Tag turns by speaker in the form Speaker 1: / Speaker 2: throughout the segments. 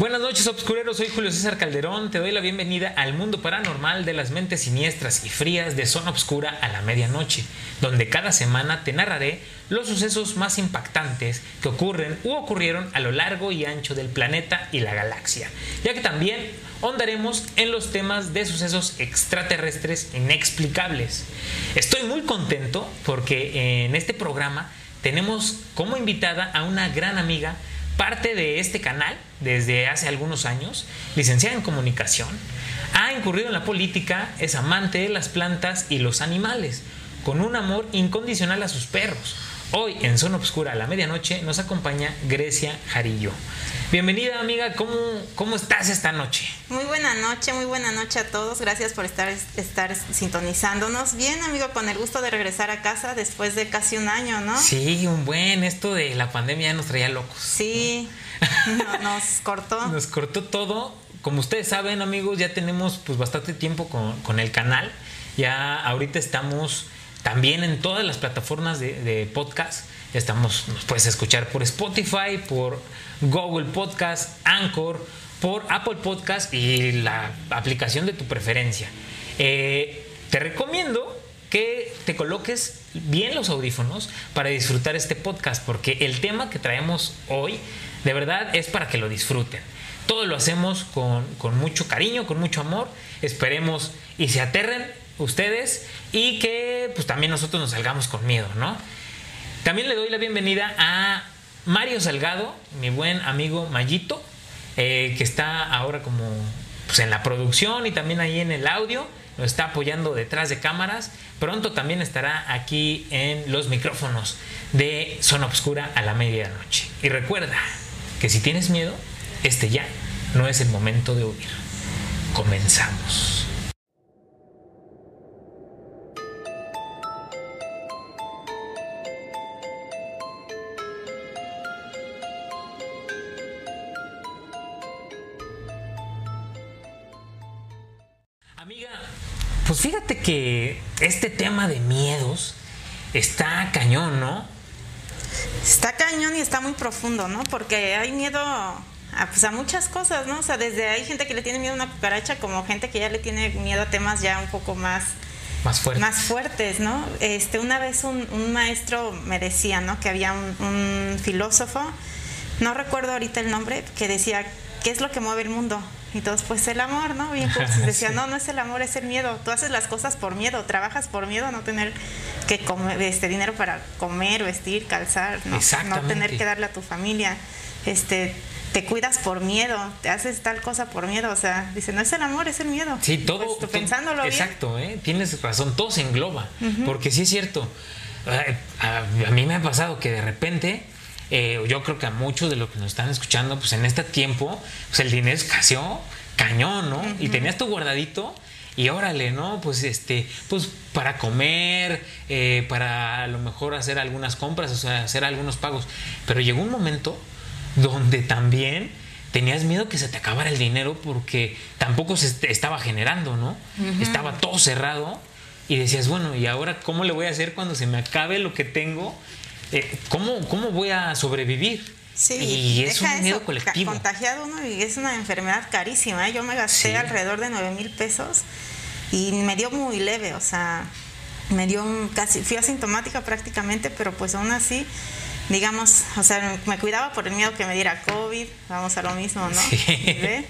Speaker 1: Buenas noches, obscureros. Soy Julio César Calderón. Te doy la bienvenida al mundo paranormal de las mentes siniestras y frías de Zona Obscura a la medianoche, donde cada semana te narraré los sucesos más impactantes que ocurren u ocurrieron a lo largo y ancho del planeta y la galaxia, ya que también hondaremos en los temas de sucesos extraterrestres inexplicables. Estoy muy contento porque en este programa tenemos como invitada a una gran amiga parte de este canal desde hace algunos años, licenciada en comunicación, ha incurrido en la política, es amante de las plantas y los animales, con un amor incondicional a sus perros. Hoy en Zona Obscura a la medianoche nos acompaña Grecia Jarillo. Bienvenida amiga, ¿cómo, ¿cómo estás esta noche?
Speaker 2: Muy buena noche, muy buena noche a todos. Gracias por estar, estar sintonizándonos. Bien, amigo, con el gusto de regresar a casa después de casi un año, ¿no?
Speaker 1: Sí, un buen, esto de la pandemia ya nos traía locos.
Speaker 2: Sí, nos cortó.
Speaker 1: Nos cortó todo. Como ustedes saben, amigos, ya tenemos pues bastante tiempo con, con el canal. Ya ahorita estamos también en todas las plataformas de, podcast. Estamos, nos puedes escuchar por Spotify, por Google Podcast, Anchor, por Apple Podcast y la aplicación de tu preferencia. Eh, te recomiendo que te coloques bien los audífonos para disfrutar este podcast, porque el tema que traemos hoy de verdad es para que lo disfruten. Todo lo hacemos con mucho cariño, con mucho amor. Esperemos y se aterren ustedes y que pues también nosotros nos salgamos con miedo, ¿no? También le doy la bienvenida a Mario Salgado, mi buen amigo Mayito, eh, que está ahora como pues, en la producción y también ahí en el audio, nos está apoyando detrás de cámaras. Pronto también estará aquí en los micrófonos de Zona Obscura a la medianoche. Y recuerda que si tienes miedo, este ya no es el momento de huir. Comenzamos. Pues fíjate que este tema de miedos está cañón, ¿no?
Speaker 2: Está cañón y está muy profundo, ¿no? Porque hay miedo a, pues, a muchas cosas, ¿no? O sea, desde hay gente que le tiene miedo a una cucaracha como gente que ya le tiene miedo a temas ya un poco más
Speaker 1: Más fuerte.
Speaker 2: más fuertes, ¿no? Este, una vez un, un maestro me decía, ¿no? Que había un, un filósofo, no recuerdo ahorita el nombre, que decía, ¿qué es lo que mueve el mundo? Y todos, pues el amor, ¿no? Bien, decía,
Speaker 1: Sí.
Speaker 2: no, no es el amor, es el miedo. Tú haces las cosas por miedo, trabajas por miedo a no tener que comer, este dinero para comer, vestir, calzar, ¿no? tener que darle a tu familia. Este, te cuidas por miedo, te haces tal cosa por miedo, o sea, dice, no es el amor, es el miedo.
Speaker 1: Sí, todo.
Speaker 2: Pues, tú pensándolo bien.
Speaker 1: Exacto, ¿eh? tienes razón, todo se engloba. Porque sí es cierto. eh, A, a mí me ha pasado que de repente, eh, yo creo que a muchos de los que nos están escuchando, pues en este tiempo, pues el dinero escaseó cañón, ¿no? Y tenías tu guardadito. Y órale, ¿no? Pues este, pues para comer, eh, para a lo mejor hacer algunas compras, o sea, hacer algunos pagos. Pero llegó un momento donde también tenías miedo que se te acabara el dinero porque tampoco se est- estaba generando, ¿no? Estaba todo cerrado y decías, bueno, ¿y ahora cómo le voy a hacer cuando se me acabe lo que tengo? Eh, ¿cómo, ¿Cómo voy a sobrevivir?
Speaker 2: Sí,
Speaker 1: y es
Speaker 2: deja
Speaker 1: un miedo
Speaker 2: eso,
Speaker 1: colectivo.
Speaker 2: Contagiado uno y es una enfermedad carísima. ¿eh? Yo me gasté
Speaker 1: Sí.
Speaker 2: alrededor de 9 mil pesos y me dio muy leve, o sea, me dio un casi, fui asintomática prácticamente, pero pues aún así, digamos, o sea, me cuidaba por el miedo que me diera COVID, vamos a lo mismo, ¿no?
Speaker 1: Sí.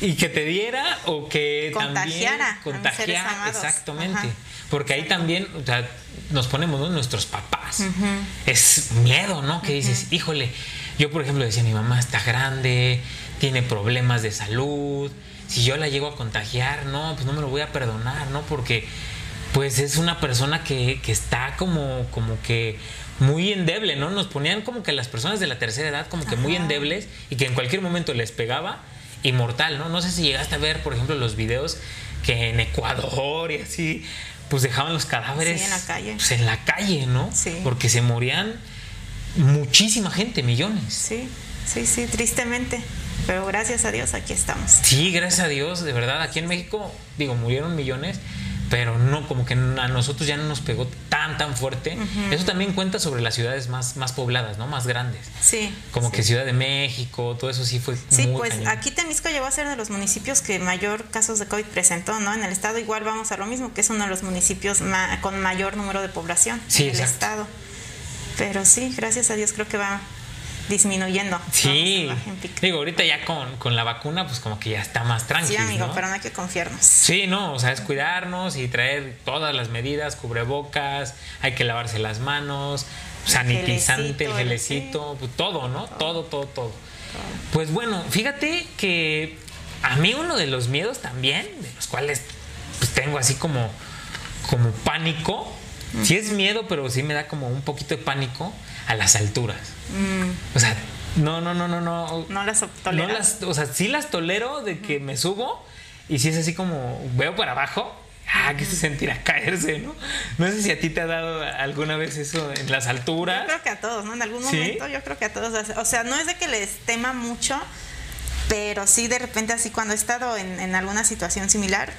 Speaker 1: Y que te diera o que
Speaker 2: Contagiara a
Speaker 1: también
Speaker 2: mis seres
Speaker 1: contagiara,
Speaker 2: amados.
Speaker 1: exactamente.
Speaker 2: Ajá.
Speaker 1: Porque ahí también o sea, nos ponemos ¿no? nuestros papás. Es miedo, ¿no? Que dices, híjole, yo por ejemplo decía, mi mamá está grande, tiene problemas de salud, si yo la llego a contagiar, no, pues no me lo voy a perdonar, ¿no? Porque pues es una persona que, que está como, como que muy endeble, ¿no? Nos ponían como que las personas de la tercera edad como que muy endebles y que en cualquier momento les pegaba y mortal, ¿no? No sé si llegaste a ver, por ejemplo, los videos que en Ecuador y así, pues dejaban los cadáveres
Speaker 2: Sí, en la calle.
Speaker 1: pues, en la calle, ¿no?
Speaker 2: Sí.
Speaker 1: Porque se morían muchísima gente, millones.
Speaker 2: Sí, sí, sí, tristemente. Pero gracias a Dios aquí estamos.
Speaker 1: Sí, gracias a Dios, de verdad, aquí en México, digo, murieron millones, pero no, como que a nosotros ya no nos pegó tan, tan fuerte. Eso también cuenta sobre las ciudades más, más pobladas, ¿no? Más grandes.
Speaker 2: Sí.
Speaker 1: Como
Speaker 2: sí.
Speaker 1: que Ciudad de México, todo eso sí fue
Speaker 2: Sí,
Speaker 1: muy
Speaker 2: pues
Speaker 1: cañón.
Speaker 2: aquí Temisco llegó a ser de los municipios que mayor casos de COVID presentó, ¿no? En el estado igual vamos a lo mismo, que es uno de los municipios ma- con mayor número de población
Speaker 1: Sí,
Speaker 2: en el
Speaker 1: exacto.
Speaker 2: estado. Pero sí, gracias a Dios creo que va disminuyendo.
Speaker 1: Sí, digo, ahorita ya con, con la vacuna, pues como que ya está más tranquilo.
Speaker 2: Sí, amigo,
Speaker 1: ¿no?
Speaker 2: pero no hay que confiarnos.
Speaker 1: Sí, no, o sea, es cuidarnos y traer todas las medidas, cubrebocas, hay que lavarse las manos, sanitizante, el
Speaker 2: gelecito,
Speaker 1: pues, todo, ¿no? Todo, todo, todo. Pues bueno, fíjate que a mí uno de los miedos también, de los cuales pues tengo así como, como pánico, sí es miedo, pero sí me da como un poquito de pánico a las alturas.
Speaker 2: Mm,
Speaker 1: O sea, no, no, no, no, no.
Speaker 2: no las
Speaker 1: No
Speaker 2: toleras.
Speaker 1: las, o sea, sí las tolero de que me subo y si es así como veo para abajo, ah, que se sentirá caerse, ¿no? No sé si a ti te ha dado alguna vez eso en las
Speaker 2: Yo
Speaker 1: alturas.
Speaker 2: creo que a todos, ¿no? En algún
Speaker 1: ¿Sí?
Speaker 2: momento yo creo que a todos. O sea, no es de que les tema mucho, pero sí de repente así cuando he estado en, en alguna situación similar,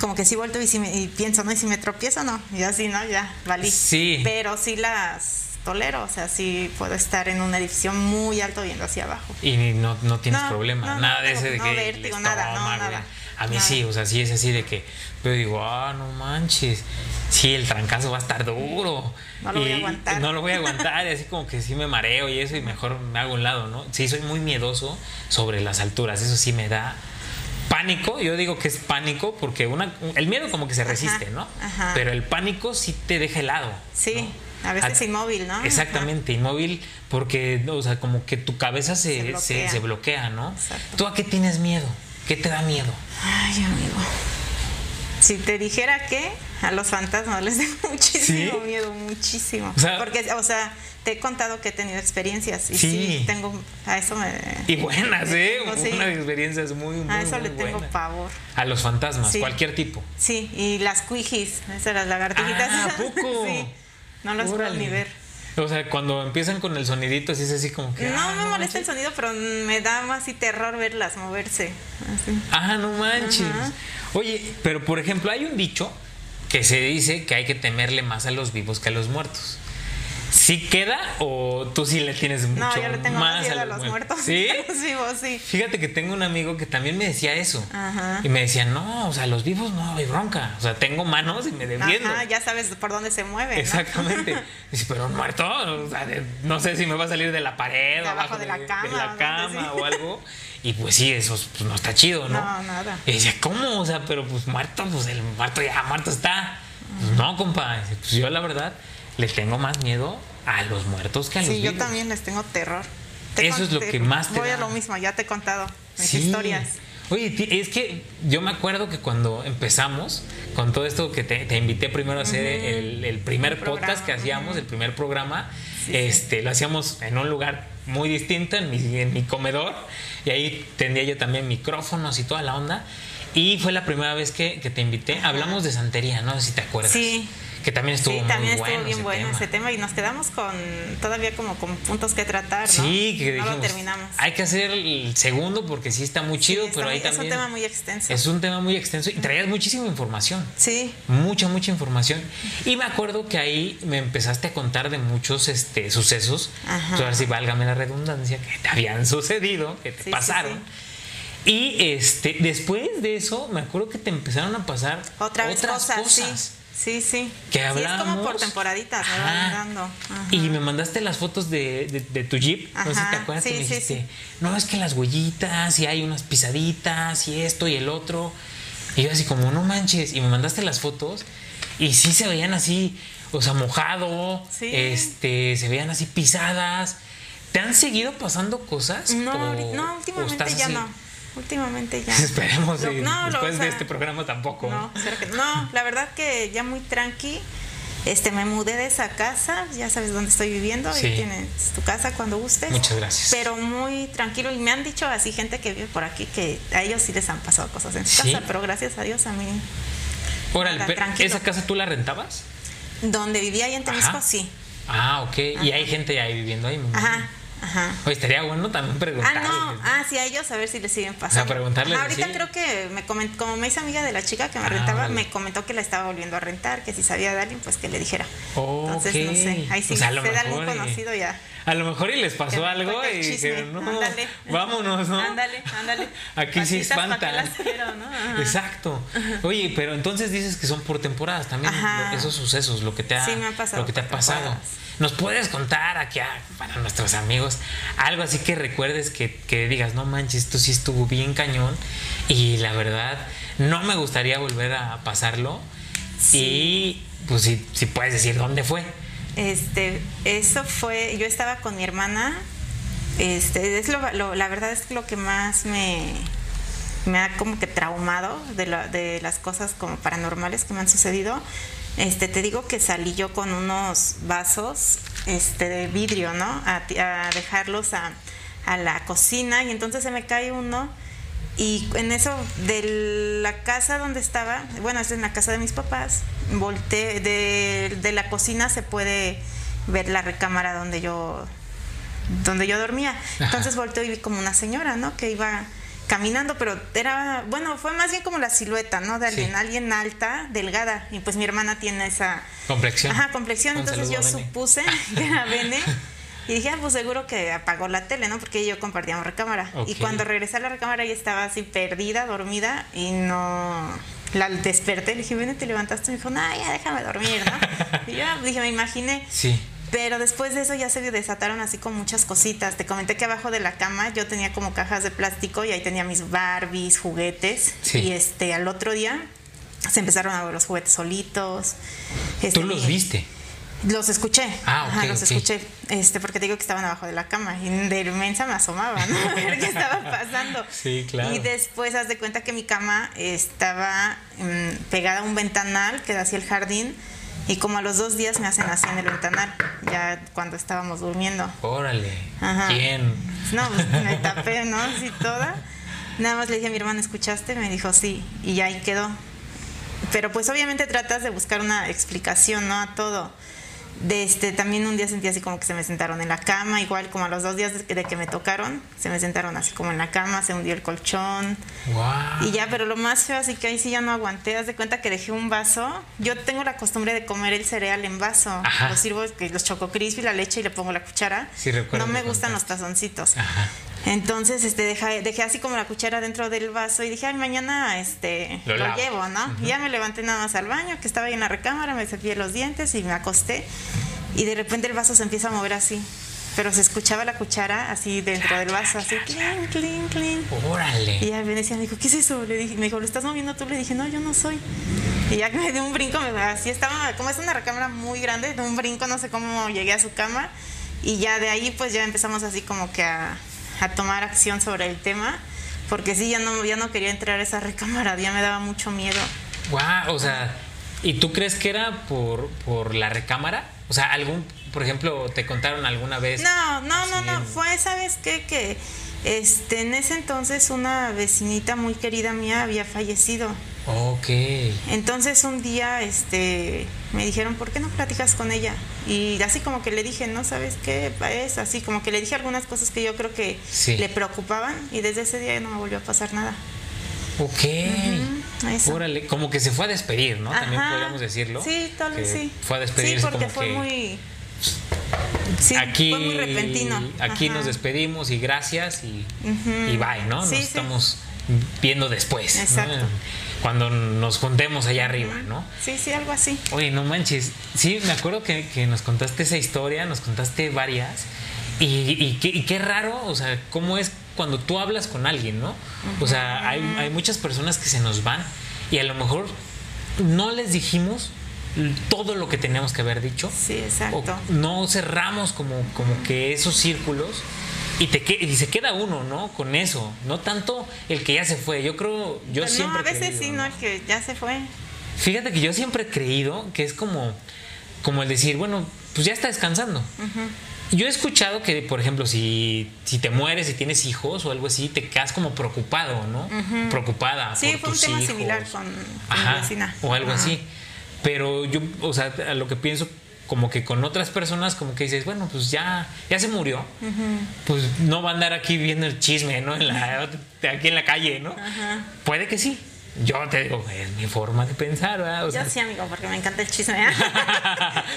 Speaker 2: como que sí vuelto y, si me- y pienso, ¿no? Y si me tropiezo, no. Y así, ¿no? Ya, valí.
Speaker 1: Sí.
Speaker 2: Pero sí las tolero, o sea, sí puedo estar en un edificio muy alto viendo hacia abajo.
Speaker 1: Y no, no tienes
Speaker 2: No,
Speaker 1: problema,
Speaker 2: no,
Speaker 1: nada de ese de que
Speaker 2: vértigo, nada, nada,
Speaker 1: A mí
Speaker 2: nada.
Speaker 1: sí, o sea, sí es así de que pero digo, ah, no manches, sí, el trancazo va a estar duro.
Speaker 2: No lo voy a aguantar.
Speaker 1: No lo voy a aguantar, y así como que sí me mareo y eso, y mejor me hago un lado, ¿no? Sí, soy muy miedoso sobre las alturas, eso sí me da pánico, yo digo que es pánico porque una, el miedo como que se resiste, ¿no?
Speaker 2: ajá.
Speaker 1: Pero el pánico sí te deja helado.
Speaker 2: Sí,
Speaker 1: ¿no?
Speaker 2: A veces
Speaker 1: A-
Speaker 2: inmóvil, ¿no?
Speaker 1: Exactamente, inmóvil porque, o sea, como que tu cabeza se,
Speaker 2: Se bloquea.
Speaker 1: se bloquea, ¿no?
Speaker 2: Exacto.
Speaker 1: ¿Tú a qué tienes miedo? ¿Qué te da miedo?
Speaker 2: Ay, amigo. Si te dijera que a los fantasmas les tengo muchísimo
Speaker 1: ¿Sí?
Speaker 2: miedo, muchísimo.
Speaker 1: O sea-
Speaker 2: Porque, o sea, te he contado que he tenido experiencias y
Speaker 1: Sí.
Speaker 2: sí, tengo, a eso me...
Speaker 1: Y buenas, ¿eh?
Speaker 2: tengo, sí.
Speaker 1: Unas experiencias muy, muy,
Speaker 2: a eso
Speaker 1: muy
Speaker 2: le tengo pavor.
Speaker 1: A los fantasmas,
Speaker 2: Sí.
Speaker 1: cualquier tipo.
Speaker 2: Sí, y las cuijis, esas las lagartijitas.
Speaker 1: Ah, ¿a poco?
Speaker 2: sí, no las puedo ni ver.
Speaker 1: O sea, cuando empiezan con el sonidito, así es así como que.
Speaker 2: No
Speaker 1: ah,
Speaker 2: me molesta el sonido, pero me da más así terror verlas moverse. Así.
Speaker 1: Ah, no manches.
Speaker 2: Ajá.
Speaker 1: Oye, pero por ejemplo, hay un dicho que se dice que hay que temerle más a los vivos que a los muertos. ¿Sí queda o tú sí le tienes mucho
Speaker 2: No, yo le tengo más
Speaker 1: más
Speaker 2: miedo a
Speaker 1: los
Speaker 2: los muertos.
Speaker 1: ¿Sí?
Speaker 2: los vivos, sí.
Speaker 1: Fíjate que tengo un amigo que también me decía eso.
Speaker 2: Ajá.
Speaker 1: Y me decía, no, o sea, los vivos no hay bronca. O sea, tengo manos y me defiendo.
Speaker 2: Ajá, ya sabes por dónde se mueve. ¿no?
Speaker 1: Exactamente. Dice, pero un muerto, o sea, de- no sé si me va a salir de la pared,
Speaker 2: De abajo de la
Speaker 1: de
Speaker 2: cama,
Speaker 1: la
Speaker 2: ¿no?
Speaker 1: cama o algo. Y pues sí, eso pues, no está chido, ¿no?
Speaker 2: No, nada.
Speaker 1: Y decía, ¿cómo? O sea, pero pues muerto, pues el muerto ya muerto está. Pues no, compa. Pues yo la verdad le tengo más miedo a los muertos que a los
Speaker 2: Sí, yo
Speaker 1: vivos.
Speaker 2: también les tengo terror. Te
Speaker 1: Eso es lo que más te
Speaker 2: Voy
Speaker 1: da.
Speaker 2: a lo mismo, ya te he contado mis
Speaker 1: Sí.
Speaker 2: historias.
Speaker 1: Oye, es que yo me acuerdo que cuando empezamos con todo esto que te, te invité primero a hacer el, el primer
Speaker 2: El
Speaker 1: podcast que hacíamos,
Speaker 2: ujú.
Speaker 1: el primer programa,
Speaker 2: Sí, sí.
Speaker 1: este, lo hacíamos en un lugar muy distinto, en mi, en mi comedor, y ahí tendría yo también micrófonos y toda la onda. Y fue la primera vez que, que te invité. Hablamos de santería, no sé si te acuerdas.
Speaker 2: Sí.
Speaker 1: Que también estuvo
Speaker 2: sí,
Speaker 1: muy
Speaker 2: también
Speaker 1: bueno.
Speaker 2: estuvo bien bueno ese tema y nos quedamos con todavía como con puntos que tratar, ¿no?
Speaker 1: Sí, que
Speaker 2: no
Speaker 1: dijimos,
Speaker 2: lo terminamos.
Speaker 1: hay que hacer el segundo porque sí está muy
Speaker 2: Sí,
Speaker 1: chido,
Speaker 2: está
Speaker 1: pero ahí también
Speaker 2: Es un tema muy extenso.
Speaker 1: es un tema muy extenso y traías muchísima información.
Speaker 2: Sí,
Speaker 1: Mucha, mucha información. Y me acuerdo que ahí me empezaste a contar de muchos este, sucesos,
Speaker 2: Ajá.
Speaker 1: ahora sí válgame la redundancia, que te habían sucedido, que te
Speaker 2: Sí,
Speaker 1: pasaron. Y este, después de eso, me acuerdo que te empezaron a pasar
Speaker 2: otra vez
Speaker 1: otras
Speaker 2: cosas,
Speaker 1: cosas.
Speaker 2: sí. Sí, sí.
Speaker 1: Que
Speaker 2: Sí, es como
Speaker 1: hablamos.
Speaker 2: por temporaditas,
Speaker 1: Ajá.
Speaker 2: Ajá.
Speaker 1: Y me mandaste las fotos de, de- de tu jeep. no sé si te
Speaker 2: Ajá,
Speaker 1: acuerdas
Speaker 2: sí,
Speaker 1: que me
Speaker 2: sí,
Speaker 1: dijiste, no, es que las huellitas, y hay unas pisaditas, y esto y el otro. Y yo así como, no manches. Y me mandaste las fotos, y sí se veían así, o sea, mojado, este, se veían así pisadas. ¿Te han seguido pasando cosas?
Speaker 2: No,
Speaker 1: ¿O-
Speaker 2: ahorita- no, últimamente ya no. Últimamente ya.
Speaker 1: Esperemos,
Speaker 2: Lo-
Speaker 1: y
Speaker 2: no, lo-
Speaker 1: después de este programa tampoco.
Speaker 2: No, que- no, la verdad que ya muy tranqui. Este, me mudé de esa casa, ya sabes dónde estoy viviendo
Speaker 1: Sí.
Speaker 2: y tienes tu casa cuando gustes.
Speaker 1: Muchas gracias.
Speaker 2: Pero muy tranquilo y me han dicho así gente que vive por aquí que a ellos sí les han pasado cosas en su
Speaker 1: ¿Sí?
Speaker 2: casa, pero gracias a Dios a mí
Speaker 1: Órale. ¿esa casa tú la rentabas?
Speaker 2: donde vivía ahí en Temisco
Speaker 1: Ajá.
Speaker 2: sí.
Speaker 1: Ah, ok. Y hay gente ahí viviendo ahí.
Speaker 2: Ajá. Ajá.
Speaker 1: Oye, estaría bueno también preguntarles.
Speaker 2: Ah, no, ah, sí, a ellos a ver si les siguen pasando.
Speaker 1: Sea, preguntarles
Speaker 2: Ajá, ahorita creo que me comentó, como me hizo amiga de la chica que me
Speaker 1: Ah,
Speaker 2: rentaba, me comentó que la estaba volviendo a rentar, que si sabía de alguien, pues que le dijera.
Speaker 1: Oh,
Speaker 2: Entonces, no sé, ahí sí
Speaker 1: O sea, a
Speaker 2: sé de algún conocido ya.
Speaker 1: A lo mejor y les pasó algo y dijeron, no,
Speaker 2: Ándale.
Speaker 1: vámonos, ¿no?
Speaker 2: Ándale, ándale.
Speaker 1: Aquí sí
Speaker 2: Patitas pa' que
Speaker 1: espantan.
Speaker 2: las quiero, ¿no?
Speaker 1: Exacto. Oye, pero entonces dices que son por temporadas también
Speaker 2: Ajá.
Speaker 1: esos sucesos, lo que te ha,
Speaker 2: Sí, me ha pasado
Speaker 1: lo que te ha pasado.
Speaker 2: temporadas.
Speaker 1: ¿Nos puedes contar aquí a- para nuestros amigos algo así que recuerdes que, que digas, no manches, esto sí estuvo bien cañón y la verdad no me gustaría volver a pasarlo? Y pues si, si puedes decir dónde fue.
Speaker 2: Este, eso fue, yo estaba con mi hermana, este, es lo, lo- la verdad es lo que más me, me ha como que traumado de, la- de las cosas como paranormales que me han sucedido. Este, te digo que salí yo con unos vasos este, de vidrio, ¿no? A, a dejarlos a, a la cocina y entonces se me cae uno y en eso de la casa donde estaba, bueno, es en la casa de mis papás, volteé, de, de la cocina se puede ver la recámara donde yo donde yo dormía. Entonces volteo y vi como una señora, ¿no? Que iba caminando, pero era, bueno, fue más bien como la silueta, ¿no? De alguien,
Speaker 1: Sí.
Speaker 2: alguien alta, delgada. Y pues mi hermana tiene esa...
Speaker 1: Complexión.
Speaker 2: Ajá, complexión.
Speaker 1: Un
Speaker 2: Entonces yo supuse que era Bene. Y dije, ah, pues seguro que apagó la tele, ¿no? Porque yo compartíamos recámara. Y cuando regresé a la recámara ella estaba así perdida, dormida y no... La desperté, le dije, Bene, te levantaste. Y me dijo, no, ya déjame dormir, ¿no? Y yo dije, me imaginé.
Speaker 1: Sí.
Speaker 2: Pero después de eso ya se desataron así con muchas cositas. Te comenté que abajo de la cama yo tenía como cajas de plástico y ahí tenía mis Barbies, juguetes.
Speaker 1: Sí.
Speaker 2: Y este al otro día se empezaron a ver los juguetes solitos. Este,
Speaker 1: ¿Tú los
Speaker 2: mi-
Speaker 1: viste?
Speaker 2: Los escuché.
Speaker 1: Ah, ok,
Speaker 2: Ajá, los escuché. Este, porque te digo que estaban abajo de la cama. Y de inmensa me asomaba, ¿no? A ver qué estaba pasando.
Speaker 1: Sí, claro.
Speaker 2: Y después haz de cuenta que mi cama estaba mm, pegada a un ventanal que da hacia el jardín. Y como a los dos días me hacen así en el ventanal, ya cuando estábamos durmiendo.
Speaker 1: Órale.
Speaker 2: Ajá.
Speaker 1: ¿Quién?
Speaker 2: No, pues me tapé, ¿no? Así toda. Nada más le dije a mi hermana, ¿escuchaste? Me dijo, sí. Y ahí quedó. Pero pues obviamente tratas de buscar una explicación, ¿no? A todo. De este, también un día sentí así como que se me sentaron en la cama, igual como a los dos días de que, de que me tocaron, se me sentaron así como en la cama, se hundió el colchón.
Speaker 1: Wow.
Speaker 2: Y ya, pero lo más feo, así que ahí sí ya no aguanté. Haz de cuenta que dejé un vaso. Yo tengo la costumbre de comer el cereal en vaso.
Speaker 1: Ajá.
Speaker 2: Lo sirvo, que los choco crispy, la leche y le pongo la cuchara.
Speaker 1: Sí, recuerdo
Speaker 2: no me gustan los tazoncitos.
Speaker 1: Ajá.
Speaker 2: Entonces, este, dejé, dejé así como la cuchara dentro del vaso y dije, ay, mañana, este,
Speaker 1: Lo
Speaker 2: llevo, ¿no? Y ya me levanté nada más al baño, que estaba ahí en la recámara, me cepillé los dientes y me acosté. Y de repente el vaso se empieza a mover así. Pero se escuchaba la cuchara así dentro del vaso, así, clink, clink, clink.
Speaker 1: Órale.
Speaker 2: Y ya Venecia me dijo, ¿qué es eso? Le dije, me dijo, ¿lo estás moviendo tú? Le dije, no, yo no soy. Y ya que me dio un brinco, me, así estaba, como es una recámara muy grande, de un brinco, no sé cómo llegué a su cama. Y ya de ahí, pues ya empezamos así como que a, a tomar acción sobre el tema. Porque sí, ya no, ya no quería entrar a esa recámara, ya me daba mucho miedo.
Speaker 1: Wow, o sea, ¿y tú crees que era por, por la recámara? O sea, algún, por ejemplo, te contaron alguna vez.
Speaker 2: No, no, no, no.
Speaker 1: en-
Speaker 2: Fue, ¿sabes qué? Que este, en ese entonces una vecinita muy querida mía había fallecido.
Speaker 1: Ok.
Speaker 2: Entonces un día este, me dijeron, ¿por qué no platicas con ella? Y así como que le dije, no sabes qué es, así como que le dije algunas cosas que yo creo que
Speaker 1: Sí.
Speaker 2: le preocupaban y desde ese día no me volvió a pasar nada.
Speaker 1: Ok. Órale, como que se fue a despedir, ¿no? También podríamos decirlo.
Speaker 2: Sí, tal vez sí.
Speaker 1: Fue a despedirse
Speaker 2: Sí, porque
Speaker 1: como
Speaker 2: fue
Speaker 1: que
Speaker 2: muy... Sí,
Speaker 1: aquí,
Speaker 2: fue muy repentino.
Speaker 1: aquí
Speaker 2: Ajá.
Speaker 1: nos despedimos y gracias y, y bye, ¿no?
Speaker 2: Sí,
Speaker 1: nos estamos viendo después. ¿no? Cuando nos juntemos allá arriba, ¿no?
Speaker 2: Sí, sí, algo así.
Speaker 1: Oye, no manches. Sí, me acuerdo que, que nos contaste esa historia, nos contaste varias. Y, y qué, y qué raro, o sea, cómo es cuando tú hablas con alguien, ¿no? O sea, hay, hay muchas personas que se nos van y a lo mejor no les dijimos todo lo que teníamos que haber dicho.
Speaker 2: Sí, exacto.
Speaker 1: O no cerramos como, como que esos círculos y, te, que- y se queda uno, ¿no? Con eso. No tanto el que ya se fue. Yo creo, yo
Speaker 2: Pero
Speaker 1: siempre.
Speaker 2: no, a veces
Speaker 1: creído,
Speaker 2: sí, ¿no? El que ya se fue.
Speaker 1: Fíjate que yo siempre he creído que es como, como el decir, bueno, pues ya está descansando. Yo he escuchado que, por ejemplo, si, si te mueres y tienes hijos o algo así, te quedas como preocupado, ¿no? Preocupada.
Speaker 2: Sí,
Speaker 1: por
Speaker 2: fue un tema
Speaker 1: hijos.
Speaker 2: similar con, con mi
Speaker 1: Ajá,
Speaker 2: vecina.
Speaker 1: O algo así. Pero yo, o sea, a lo que pienso como que con otras personas como que dices, bueno, pues ya, ya se murió. Pues no va a andar aquí viendo el chisme, ¿no? En la, aquí en la calle, ¿no? Puede que sí. Yo te digo, es mi forma de pensar, ¿verdad?
Speaker 2: Yo sí, amigo, porque me encanta el chisme. ¿eh?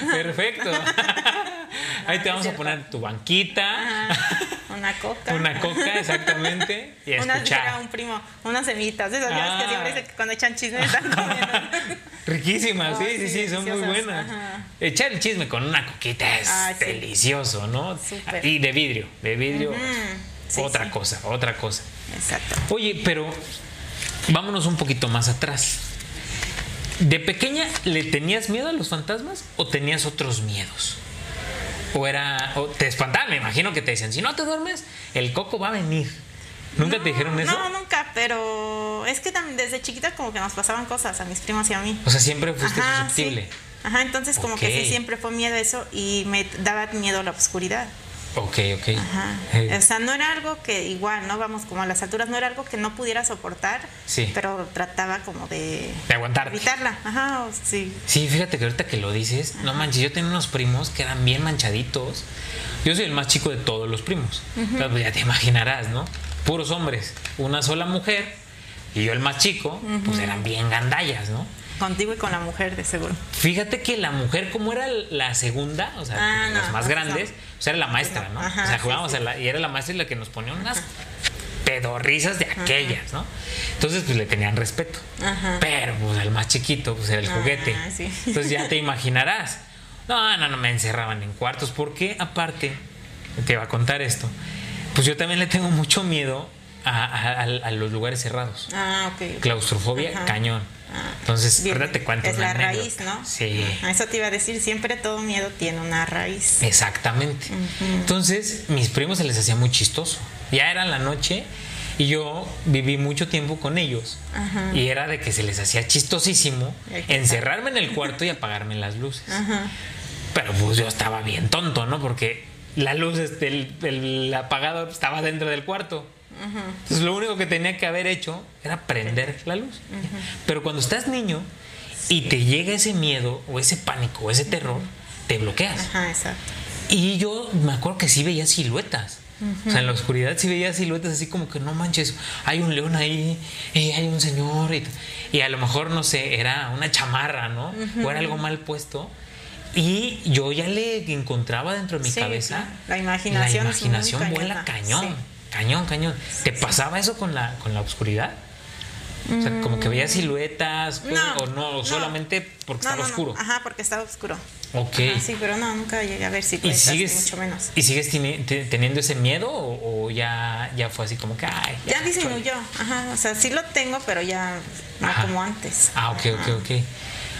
Speaker 1: Perfecto. Ahí te vamos a poner tu banquita.
Speaker 2: Una coca.
Speaker 1: Una coca, exactamente. Y a
Speaker 2: una,
Speaker 1: escuchar.
Speaker 2: un primo, unas semitas. Esas ah. que siempre dicen que cuando echan chisme están comiendo.
Speaker 1: Riquísimas, sí, sí, sí, son muy buenas. Echar el chisme con una coquita es ah, delicioso, ¿no? Y de vidrio, de vidrio. otra cosa, otra cosa.
Speaker 2: Exacto.
Speaker 1: Oye, pero vámonos un poquito más atrás. ¿De pequeña le tenías miedo a los fantasmas o tenías otros miedos? O era. O te espantaban, me imagino que te decían: si no te duermes, el coco va a venir. ¿Nunca te dijeron eso?
Speaker 2: No, nunca, pero es que también desde chiquita como que nos pasaban cosas a mis primos y a mí.
Speaker 1: O sea, siempre fuiste susceptible.
Speaker 2: Ajá, entonces como que sí, siempre fue miedo eso y me daba miedo la oscuridad.
Speaker 1: Ok, ok.
Speaker 2: Ajá. O sea, no era algo que igual, ¿no? Vamos, como a las alturas, no era algo que no pudiera soportar.
Speaker 1: Sí.
Speaker 2: Pero trataba como de...
Speaker 1: De aguantar.
Speaker 2: Evitarla. Ajá, sí.
Speaker 1: Sí, fíjate que ahorita que lo dices, no manches, yo tenía unos primos que eran bien manchaditos. Yo soy el más chico de todos los primos. pues ya te imaginarás, ¿no? Puros hombres. Una sola mujer y yo el más chico, pues eran bien gandallas, ¿no?
Speaker 2: Contigo y con la mujer, de seguro.
Speaker 1: Fíjate que la mujer, como era la segunda, o sea, ah, las más grandes, o sea, era la maestra, ¿no? o sea, jugábamos y era la maestra y la que nos ponía unas pedorrizas de aquellas, ¿no? Entonces, pues le tenían respeto. Pero, pues el más chiquito, pues era el juguete. Entonces ya te imaginarás. No, no, no me encerraban en cuartos, porque aparte, te iba a contar esto, pues yo también le tengo mucho miedo a, los lugares cerrados.
Speaker 2: Ah, ok.
Speaker 1: Claustrofobia, cañón. Ah, Entonces, ahorita te cuento.
Speaker 2: Es la raíz, ¿no?
Speaker 1: Sí.
Speaker 2: eso te iba a decir, siempre todo miedo tiene una raíz.
Speaker 1: Exactamente. Entonces, mis primos se les hacía muy chistoso. Ya era la noche y yo viví mucho tiempo con ellos. Y era de que se les hacía chistosísimo encerrarme en el cuarto y apagarme las luces. Pero pues yo estaba bien tonto, ¿no? Porque la luz, este, el, el apagado estaba dentro del cuarto. Entonces lo único que tenía que haber hecho era prender la luz. Pero cuando estás niño y te llega ese miedo o ese pánico o ese terror, te bloqueas.
Speaker 2: Ajá, exacto.
Speaker 1: Y yo me acuerdo que sí veía siluetas. O sea, en la oscuridad sí veía siluetas así como que no manches, hay un león ahí, eh, hay un señor. Y, a lo mejor, no sé, era una chamarra, ¿no? O era algo mal puesto. Y yo ya le encontraba dentro de mi cabeza.
Speaker 2: La imaginación.
Speaker 1: La imaginación vuela cañón. Cañón, cañón. ¿Te pasaba eso con la, con la oscuridad? O sea, como que veías siluetas o no, solamente porque estaba oscuro.
Speaker 2: Ajá, porque estaba oscuro.
Speaker 1: Ok.
Speaker 2: sí, pero no, nunca llegué a ver siluetas, ¿Y sigues, mucho menos.
Speaker 1: ¿Y sigues teniendo ese miedo o, ya, ya fue así como que, ay,
Speaker 2: ya, disminuyó, ajá, o sea, sí lo tengo, pero ya no como antes.
Speaker 1: Ah, ok, ok, ok.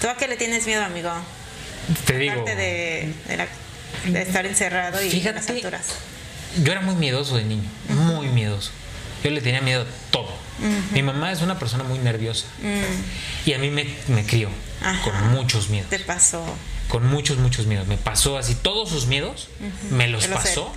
Speaker 2: ¿Tú a qué le tienes miedo, amigo?
Speaker 1: Te digo.
Speaker 2: De, de, estar encerrado y
Speaker 1: Fíjate, las alturas yo era muy miedoso de niño, muy miedoso. Yo le tenía miedo a todo. Mi mamá es una persona muy nerviosa y a mí me, me crió con muchos miedos.
Speaker 2: ¿Te pasó?
Speaker 1: Con muchos, muchos miedos. Me pasó así, todos sus miedos me los pasó,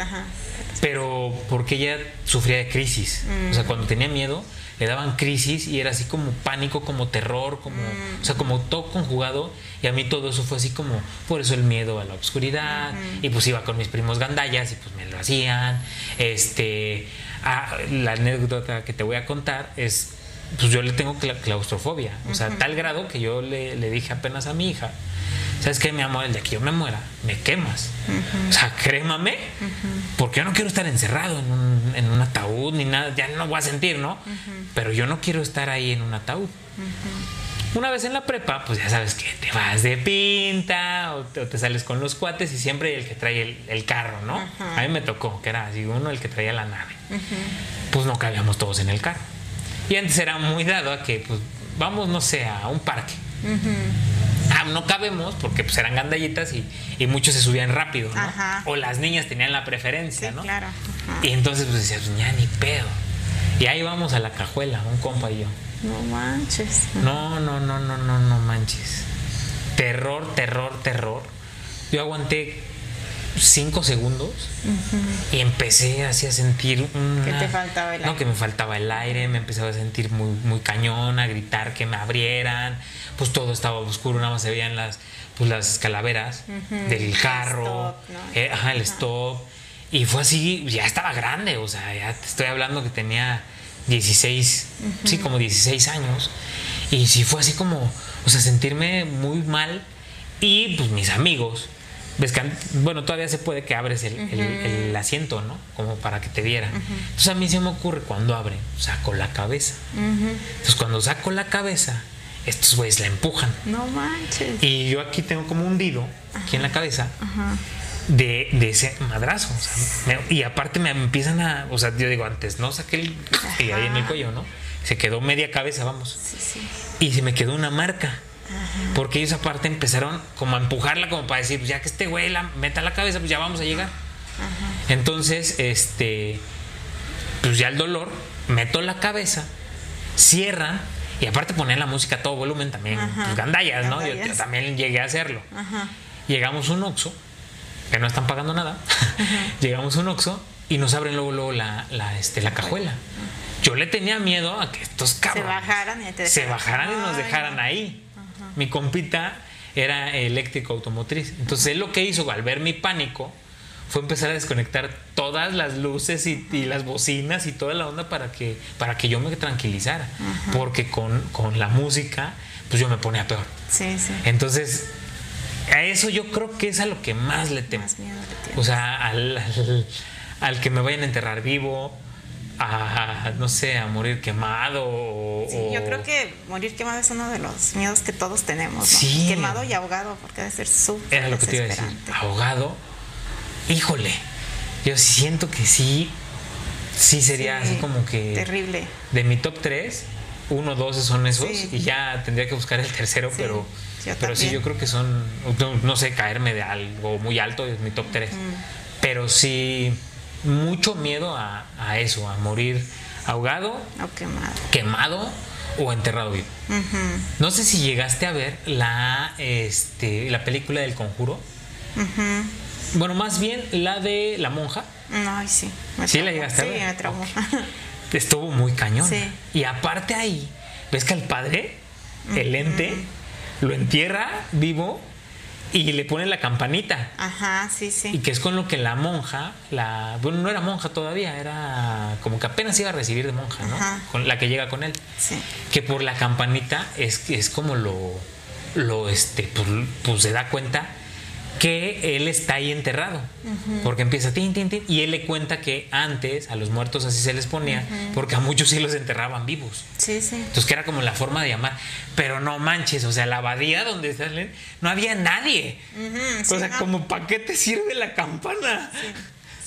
Speaker 1: pero porque ella sufría de crisis. O sea, cuando tenía miedo, le daban crisis y era así como pánico, como terror, como, o sea, como todo conjugado. Y a mí todo eso fue así como, por eso el miedo a la oscuridad. Y pues iba con mis primos gandallas y pues me lo hacían. Este, ah, la anécdota que te voy a contar es, pues yo le tengo claustrofobia. O sea, tal grado que yo le, le dije apenas a mi hija, ¿sabes qué, mi amor? El de que yo me muera, me quemas. O sea, crémame, porque yo no quiero estar encerrado en un, en un, ataúd ni nada, ya no voy a sentir, ¿no? Pero yo no quiero estar ahí en un ataúd. Una vez en la prepa, pues ya sabes que te vas de pinta o te, sales con los cuates y siempre el que trae el, carro, ¿no? A mí me tocó, que era así, uno el que traía la nave. Pues no cabíamos todos en el carro. Y antes era muy dado a que, pues, vamos, no sé, a un parque ah, no cabemos porque pues eran gandallitas y, y muchos se subían rápido, ¿no? O las niñas tenían la preferencia, ¿no?
Speaker 2: Claro.
Speaker 1: Y entonces pues decías, pues, ya ni pedo. Y ahí vamos a la cajuela, un compa y yo.
Speaker 2: No manches.
Speaker 1: No, no, no, no, no, no manches. Terror, terror, terror. Yo aguanté cinco segundos y empecé así a sentir una,
Speaker 2: Que te faltaba el
Speaker 1: no
Speaker 2: aire.
Speaker 1: que me faltaba el aire me empezaba a sentir muy muy cañón a gritar que me abrieran pues todo estaba oscuro nada más se veían las pues las calaveras del
Speaker 2: El
Speaker 1: carro
Speaker 2: stop, ¿no?
Speaker 1: eh, ajá, el stop y fue así ya estaba grande o sea ya te estoy hablando que tenía 16 sí como 16 años y sí fue así como o sea sentirme muy mal y pues mis amigos ves que an- bueno todavía se puede que abres el, el- el asiento no como para que te dieran entonces a mí se me ocurre cuando abren saco la cabeza entonces cuando saco la cabeza estos güeyes la empujan
Speaker 2: No manches.
Speaker 1: y yo aquí tengo como un hundido aquí en la cabeza de, de ese madrazo. o sea, me- y aparte me empiezan a. O sea, yo digo, antes no saqué el. Y ahí en el cuello, ¿no? Se quedó media cabeza, vamos.
Speaker 2: Sí, sí.
Speaker 1: Y se me quedó una marca. Porque ellos aparte empezaron como a empujarla como para decir, pues ya que este güey la meta la cabeza, pues ya vamos a llegar. Entonces, este, pues ya el dolor, meto la cabeza, cierran y aparte poner la música a todo volumen también,
Speaker 2: Ajá.
Speaker 1: pues gandallas, ¿no? Yo, también llegué a hacerlo. Llegamos a un Oxxo, que no están pagando nada. Llegamos a un Oxxo y nos abren luego, luego la, la, este, la cajuela. Yo le tenía miedo a que estos
Speaker 2: Se
Speaker 1: cabrones
Speaker 2: bajaran y te
Speaker 1: se bajaran y nos dejaran ahí. Mi compita era eléctrico automotriz. Entonces él lo que hizo al ver mi pánico fue empezar a desconectar todas las luces y, y las bocinas y toda la onda para que, para que yo me tranquilizara. Porque con, con la música, pues yo me ponía peor.
Speaker 2: Sí, sí.
Speaker 1: Entonces, a eso yo creo que es a lo que más le temo.
Speaker 2: Más miedo le.
Speaker 1: O sea, al, al, al que me vayan a enterrar vivo, a, no sé, a morir quemado. O,
Speaker 2: Sí, yo creo que morir quemado es uno de los miedos que todos tenemos, ¿no?
Speaker 1: Sí.
Speaker 2: Quemado y ahogado, porque debe ser súper
Speaker 1: Era lo que te iba a decir. Ahogado. Híjole. Yo siento que sí. Sí sería
Speaker 2: Sí,
Speaker 1: así como que.
Speaker 2: Terrible.
Speaker 1: De mi top 3, uno, dos son esos.
Speaker 2: Sí.
Speaker 1: Y ya tendría que buscar el tercero,
Speaker 2: Sí,
Speaker 1: pero. pero sí, yo creo que son. No, no sé, caerme de algo muy alto es mi top 3. Pero sí. Mucho miedo a, a eso, a morir ahogado,
Speaker 2: O quemado.
Speaker 1: quemado o enterrado vivo. No sé si llegaste a ver la, este, la película del conjuro. Bueno, más bien la de la monja.
Speaker 2: No, ay, sí. me
Speaker 1: ¿Sí la llegaste a
Speaker 2: Sí,
Speaker 1: ver?
Speaker 2: me traumó.
Speaker 1: Estuvo muy cañón.
Speaker 2: Sí.
Speaker 1: Y aparte ahí, ves que al padre, el ente, lo entierra vivo y le pone la campanita.
Speaker 2: Ajá, sí,
Speaker 1: Y
Speaker 2: sí.
Speaker 1: que es con lo que la monja, la, bueno, no era monja todavía, era como que apenas iba a recibir de monja, ¿no?
Speaker 2: Ajá.
Speaker 1: Con la que llega con él.
Speaker 2: Sí.
Speaker 1: que por la campanita es, es como lo, lo este, pues, pues se da cuenta que él está ahí enterrado. Porque empieza tin, tin, tin, y él le cuenta que antes a los muertos así se les ponía, porque a muchos sí los enterraban vivos.
Speaker 2: Sí, sí.
Speaker 1: Entonces que era como la forma de llamar. Pero no manches, o sea, la abadía donde salen, no había nadie.
Speaker 2: Ujú, sí,
Speaker 1: o sea,
Speaker 2: no.
Speaker 1: como ¿para qué te sirve la campana?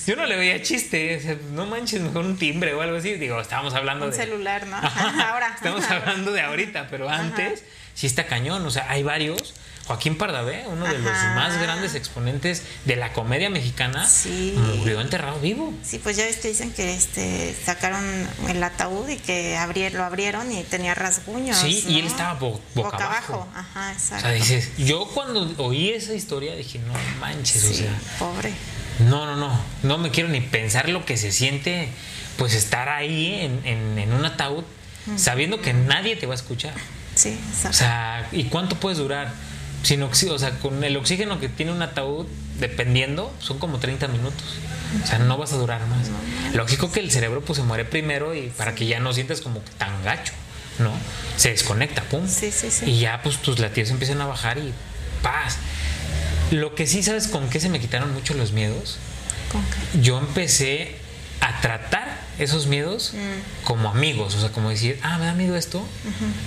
Speaker 1: Yo no le veía chiste, o sea, no manches, mejor un timbre o algo así. Digo, estábamos hablando
Speaker 2: Un
Speaker 1: de.
Speaker 2: celular, ¿no?
Speaker 1: Ajá,
Speaker 2: Ahora.
Speaker 1: Estamos hablando de ahorita, pero antes sí está cañón. O sea, hay varios. Joaquín Pardavé, uno de los más grandes exponentes de la comedia mexicana,
Speaker 2: Sí.
Speaker 1: murió enterrado vivo.
Speaker 2: Sí, pues ya dicen que este sacaron el ataúd y que lo abrieron y tenía rasguños.
Speaker 1: Sí, y él estaba bo- boca abajo.
Speaker 2: Ajá,
Speaker 1: O
Speaker 2: exacto.
Speaker 1: sea, dices, yo cuando oí esa historia dije, no manches, o sea,
Speaker 2: pobre.
Speaker 1: no, no, no, no me quiero ni pensar lo que se siente, pues estar ahí en, en- en un ataúd, sabiendo que nadie te va a escuchar.
Speaker 2: Sí, exacto.
Speaker 1: O sea, ¿y cuánto puedes durar? Sin oxi- o sea, con el oxígeno que tiene un ataúd, dependiendo, son como 30 minutos. O sea, no vas a durar más. Lógico que el cerebro pues se muere primero y para que ya no sientas como que tan gacho, ¿no? Se desconecta, pum.
Speaker 2: Sí, sí, sí.
Speaker 1: Y ya pues tus latidos empiezan a bajar y paz. Lo que sí sabes con qué se me quitaron mucho los miedos,
Speaker 2: ¿Con qué?
Speaker 1: yo empecé a tratar esos miedos
Speaker 2: Mm.
Speaker 1: como amigos, o sea, como decir, ah, me da miedo esto,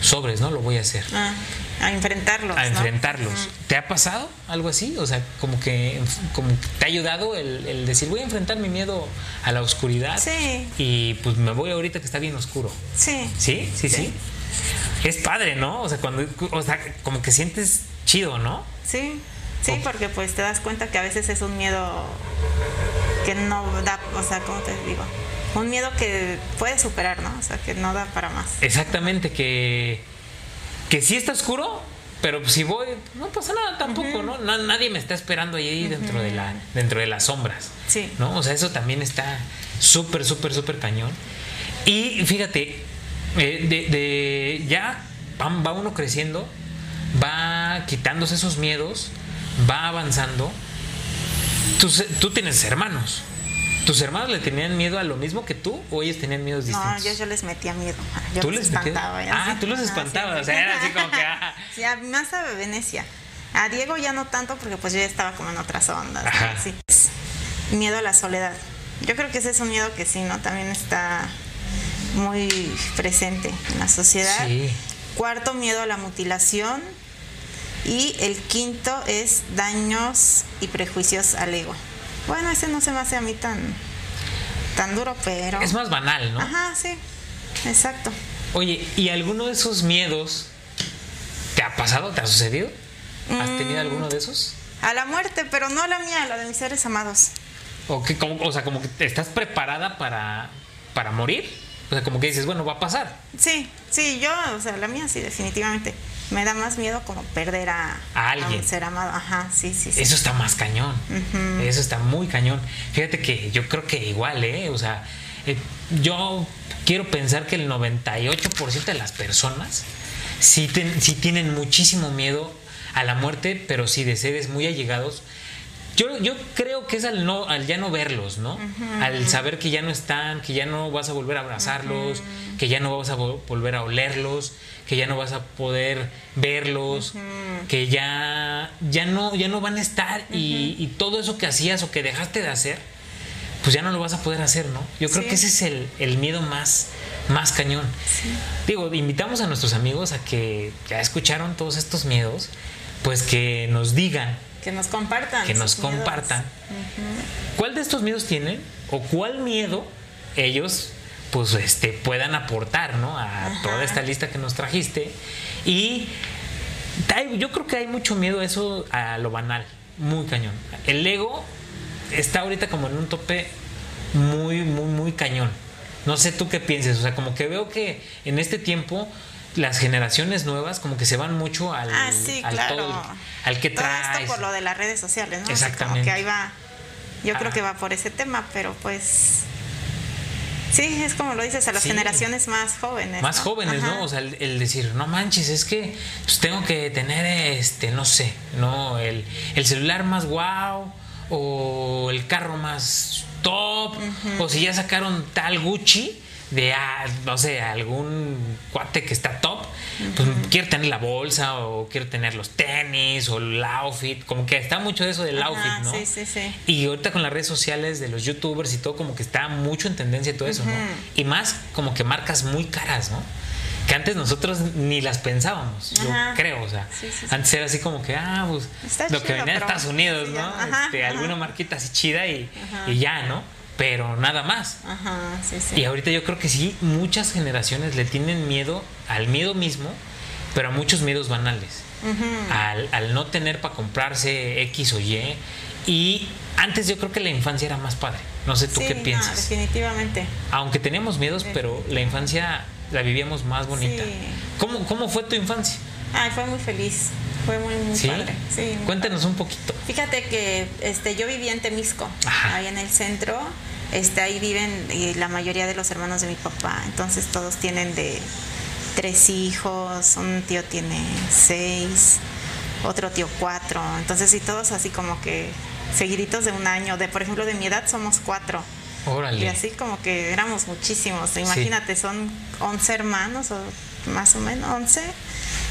Speaker 1: sobres, ¿no? Lo voy a hacer
Speaker 2: Ah, a enfrentarlos.
Speaker 1: a
Speaker 2: ¿no?
Speaker 1: enfrentarlos. ¿Te ha pasado algo así? O sea, como que, como que te ha ayudado el, el decir, voy a enfrentar mi miedo a la oscuridad.
Speaker 2: Sí.
Speaker 1: Y pues me voy ahorita que está bien oscuro.
Speaker 2: Sí.
Speaker 1: ¿Sí? Sí, sí.
Speaker 2: Sí.
Speaker 1: Es padre, ¿no? O sea, cuando, o sea, como que sientes chido, ¿no?
Speaker 2: Sí, sí, porque pues te das cuenta que a veces es un miedo que no da, o sea, ¿cómo te digo? Un miedo que puedes superar, ¿no? O sea, que no da para más.
Speaker 1: Exactamente, que, que sí está oscuro, pero si voy, no pasa nada tampoco, ¿no? Nadie me está esperando ahí dentro, de la, dentro de las sombras.
Speaker 2: Sí.
Speaker 1: ¿No? O sea, eso también está súper, súper, súper cañón. Y fíjate, eh, de, de, ya va, va uno creciendo, va quitándose esos miedos, va avanzando. Tú, tú tienes hermanos. ¿Tus hermanos le tenían miedo a lo mismo que tú o ellos tenían miedos distintos?
Speaker 2: No, yo, yo les metía miedo. Yo
Speaker 1: ¿Tú
Speaker 2: les
Speaker 1: les
Speaker 2: espantaba.
Speaker 1: Ah,
Speaker 2: sé.
Speaker 1: tú los
Speaker 2: Ajá,
Speaker 1: espantabas. O sea, era así como que. ah.
Speaker 2: Sí, a- más a Venecia. A Diego ya no tanto porque pues yo ya estaba como en otras ondas. ¿no?
Speaker 1: Ajá.
Speaker 2: Sí. Miedo a la soledad. Yo creo que ese es un miedo que sí, ¿no? También está muy presente en la sociedad.
Speaker 1: Sí.
Speaker 2: Cuarto, miedo a la mutilación. Y el quinto es daños y prejuicios al ego. Bueno, ese no se me hace a mí tan, tan duro, pero...
Speaker 1: Es más banal, ¿no?
Speaker 2: Ajá, sí, exacto.
Speaker 1: Oye, ¿y alguno de esos miedos te ha pasado? ¿Te ha sucedido? ¿Has
Speaker 2: Mm.
Speaker 1: tenido alguno de esos?
Speaker 2: A la muerte, pero no la mía, la de mis seres amados.
Speaker 1: ¿O, que, como, o sea, como que estás preparada para, para morir? O sea, como que dices, bueno, va a pasar.
Speaker 2: Sí, sí, yo, o sea, la mía sí, definitivamente. Me da más miedo como perder a,
Speaker 1: A alguien.
Speaker 2: un ser amado. Ajá, sí, sí, sí.
Speaker 1: Eso está más cañón. Eso está muy cañón. Fíjate que yo creo que igual, ¿eh? O sea, eh, yo quiero pensar que el 98% de las personas sí, ten- sí tienen muchísimo miedo a la muerte, pero sí de seres muy allegados. Yo, yo creo que es al, no, al ya no verlos, ¿no? Al saber que ya no están, que ya no vas a volver a abrazarlos, que ya no vas a vo- volver a olerlos, que ya no vas a poder verlos, que ya, ya, no, ya no van a estar y, y todo eso que hacías o que dejaste de hacer, pues ya no lo vas a poder hacer, ¿no? Yo creo
Speaker 2: Sí.
Speaker 1: que ese es el, el miedo más, más cañón. Digo, invitamos a nuestros amigos a que ya escucharon todos estos miedos, pues que nos digan
Speaker 2: Que nos compartan.
Speaker 1: que nos compartan cuál de estos miedos tienen o cuál miedo ellos pues este puedan aportar ¿no? a
Speaker 2: Ajá.
Speaker 1: toda esta lista que nos trajiste y yo creo que hay mucho miedo a eso a lo banal muy cañón el ego está ahorita como en un tope muy muy muy cañón no sé tú qué pienses o sea como que veo que en este tiempo las generaciones nuevas como que se van mucho al,
Speaker 2: Ah, sí,
Speaker 1: al
Speaker 2: claro.
Speaker 1: todo- al que
Speaker 2: Todo
Speaker 1: traes
Speaker 2: esto por lo de las redes sociales, ¿no?
Speaker 1: Exactamente.
Speaker 2: como que ahí va. Yo creo que va por ese tema, pero pues. Sí, es como lo dices, a las
Speaker 1: Sí.
Speaker 2: generaciones más jóvenes.
Speaker 1: más
Speaker 2: ¿no?
Speaker 1: jóvenes,
Speaker 2: Ajá.
Speaker 1: ¿no? O sea, el, el decir, no manches, es que pues, tengo que tener, este, no sé, ¿no? El, el celular más guau, o el carro más top, o si ya sacaron tal Gucci de, ah, no sé, algún cuate que está top, pues quiere tener la bolsa, o quiere tener los tenis, o el outfit, como que está mucho de eso del
Speaker 2: Ajá,
Speaker 1: outfit, ¿no?
Speaker 2: sí, sí, sí.
Speaker 1: Y ahorita con las redes sociales de los youtubers y todo, como que está mucho en tendencia todo eso, ¿no? Y más como que marcas muy caras, ¿no? Que antes nosotros ni las pensábamos, yo creo, o sea,
Speaker 2: Sí, sí, sí.
Speaker 1: antes era así como que, ah, pues
Speaker 2: Está
Speaker 1: lo que venía de Estados Unidos, ¿no?
Speaker 2: Ajá,
Speaker 1: este,
Speaker 2: ajá.
Speaker 1: alguna marquita así chida y ya, ¿no? Pero nada más.
Speaker 2: Ajá, sí, sí.
Speaker 1: Y ahorita yo creo que sí, muchas generaciones le tienen miedo al miedo mismo, pero a muchos miedos banales. Al, al no tener para comprarse X o Y. Y antes yo creo que la infancia era más padre. No sé tú
Speaker 2: Sí,
Speaker 1: qué
Speaker 2: no,
Speaker 1: piensas.
Speaker 2: definitivamente.
Speaker 1: Aunque teníamos miedos, pero la infancia la vivíamos más bonita.
Speaker 2: Sí.
Speaker 1: ¿Cómo, ¿Cómo fue tu infancia?
Speaker 2: Ay, fue muy feliz. Fue muy, muy
Speaker 1: ¿Sí?
Speaker 2: padre. Sí, muy
Speaker 1: Cuéntanos un poquito.
Speaker 2: Fíjate que este, yo vivía en Temisco,
Speaker 1: Ajá.
Speaker 2: ahí en el centro. Este, ahí viven eh, la mayoría de los hermanos de mi papá. Entonces todos tienen de tres hijos, un tío tiene seis, otro tío cuatro. Entonces sí, todos así como que seguiditos de un año. De, por ejemplo, de mi edad somos cuatro.
Speaker 1: Órale.
Speaker 2: Y así como que éramos muchísimos. Imagínate, son 11 hermanos o más o menos 11.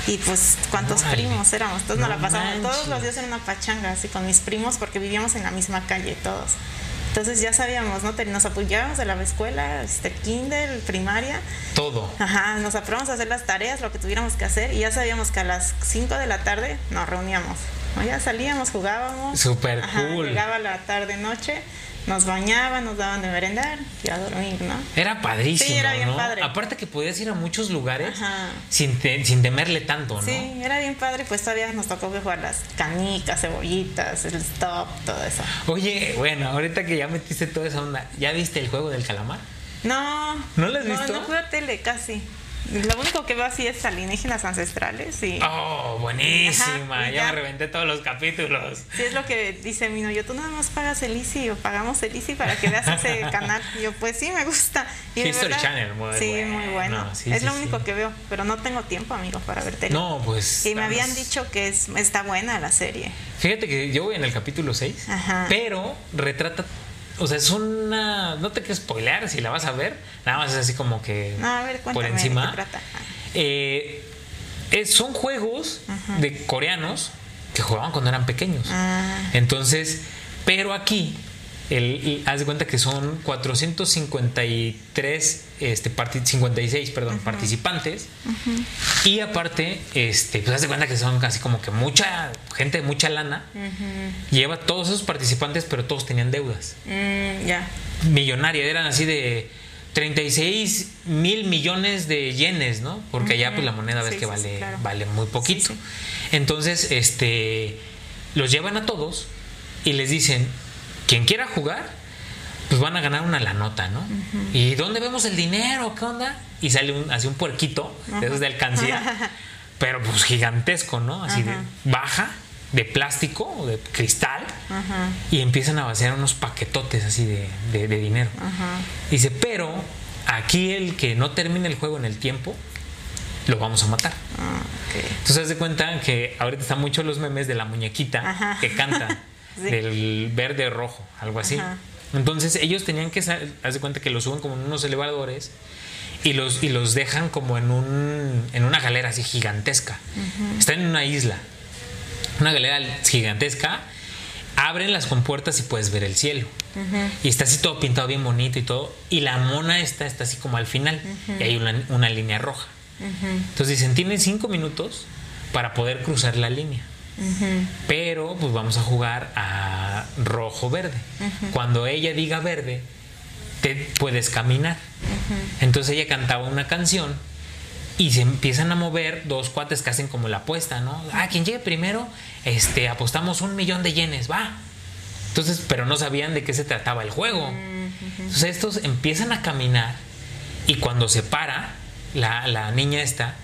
Speaker 2: Y pues cuántos
Speaker 1: Órale.
Speaker 2: primos éramos. Entonces
Speaker 1: No
Speaker 2: nos la pasamos todos
Speaker 1: manches.
Speaker 2: los días en una pachanga, así con mis primos, porque vivíamos en la misma calle todos. Entonces ya sabíamos, ¿no? Nos apoyábamos de la escuela, este, kinder, primaria.
Speaker 1: Todo.
Speaker 2: Ajá, nos aprobamos a hacer las tareas, lo que tuviéramos que hacer. Y ya sabíamos que a las 5 de la tarde nos reuníamos. ¿no? Ya salíamos, jugábamos.
Speaker 1: Súper cool.
Speaker 2: Llegaba la tarde, noche, nos bañaban, nos daban de merendar y a dormir, ¿no?
Speaker 1: Era padrísimo,
Speaker 2: Sí, era bien
Speaker 1: ¿no?
Speaker 2: padre.
Speaker 1: Aparte que podías ir a muchos lugares
Speaker 2: Ajá.
Speaker 1: sin, te- sin temerle tanto, ¿no?
Speaker 2: Sí, era bien padre, pues todavía nos tocó que jugar las canicas, cebollitas, el stop, todo eso.
Speaker 1: Oye, bueno, ahorita que ya metiste toda esa onda, ¿ya viste el juego del calamar?
Speaker 2: No.
Speaker 1: ¿No lo has visto?
Speaker 2: No, no jugué a tele casi. Lo único que veo así es alienígenas ancestrales y...
Speaker 1: Oh, buenísima.
Speaker 2: Ajá,
Speaker 1: ya me reventé todos los capítulos.
Speaker 2: Sí, es lo que dice mi novio, tú nada más pagas el Easy o pagamos el Easy para que veas ese canal. Y yo, pues sí, me gusta. Y
Speaker 1: History
Speaker 2: verdad,
Speaker 1: Channel, muy
Speaker 2: Sí,
Speaker 1: bueno.
Speaker 2: muy bueno.
Speaker 1: Sí,
Speaker 2: es
Speaker 1: sí,
Speaker 2: lo
Speaker 1: sí.
Speaker 2: único que veo, pero no tengo tiempo, amigo, para ver tele.
Speaker 1: No, pues.
Speaker 2: Y me habían dicho que es, está buena la serie.
Speaker 1: Fíjate que yo voy en el capítulo 6,
Speaker 2: Ajá.
Speaker 1: pero retrata. O sea, es una. No te quiero spoilear si la vas a ver. Nada más es así como que.
Speaker 2: A ver,
Speaker 1: por encima.
Speaker 2: de qué trata.
Speaker 1: Eh, es- son juegos de coreanos que jugaban cuando eran pequeños.
Speaker 2: Ah,
Speaker 1: Entonces, pero aquí, el, el- haz de cuenta que son 453, este, parti- 56, perdón, participantes. Y aparte, este, pues haz de cuenta que son casi como que mucha gente, mucha lana. Lleva todos esos participantes, pero todos tenían deudas.
Speaker 2: mm, ya.
Speaker 1: Millonarias, eran así de 36 mil millones de yenes, ¿no? Porque allá pues la moneda ves
Speaker 2: Sí,
Speaker 1: que
Speaker 2: sí, sí,
Speaker 1: vale,
Speaker 2: claro.
Speaker 1: vale muy poquito. Entonces, este, los llevan a todos y les dicen, quien quiera jugar, pues van a ganar una la nota, ¿no? ¿Y dónde vemos el dinero? ¿Qué onda? Y sale un, así un puerquito, de esos de alcancía, pero pues gigantesco, ¿no? Así de baja, de plástico o de cristal, y empiezan a vaciar unos paquetotes así de, de- de dinero. Dice, pero aquí el que no termine el juego en el tiempo, lo vamos a matar.
Speaker 2: Ah, ok.
Speaker 1: Entonces, haz de cuenta que ahorita están mucho los memes de la muñequita
Speaker 2: Ajá.
Speaker 1: que canta,
Speaker 2: Sí.
Speaker 1: del verde rojo, algo así.
Speaker 2: Ajá.
Speaker 1: Entonces, ellos tenían que, haz de cuenta que los suben como en unos elevadores y los, y los dejan como en, un, en una galera así gigantesca. Están en una isla, una galera gigantesca. Abren las compuertas y puedes ver el cielo. Y está así todo pintado bien bonito y todo. Y la mona esta está así como al final. Y hay una, una línea roja. Entonces dicen, tienen cinco minutos para poder cruzar la línea. Pero pues vamos a jugar a rojo-verde. Cuando ella diga verde, te puedes caminar. Entonces ella cantaba una canción y se empiezan a mover dos cuates que hacen como la apuesta, ¿no? Ah, quien llegue primero, este, apostamos un millón de yenes, va. Entonces, pero no sabían de qué se trataba el juego. Entonces estos empiezan a caminar y cuando se para, la, la niña esta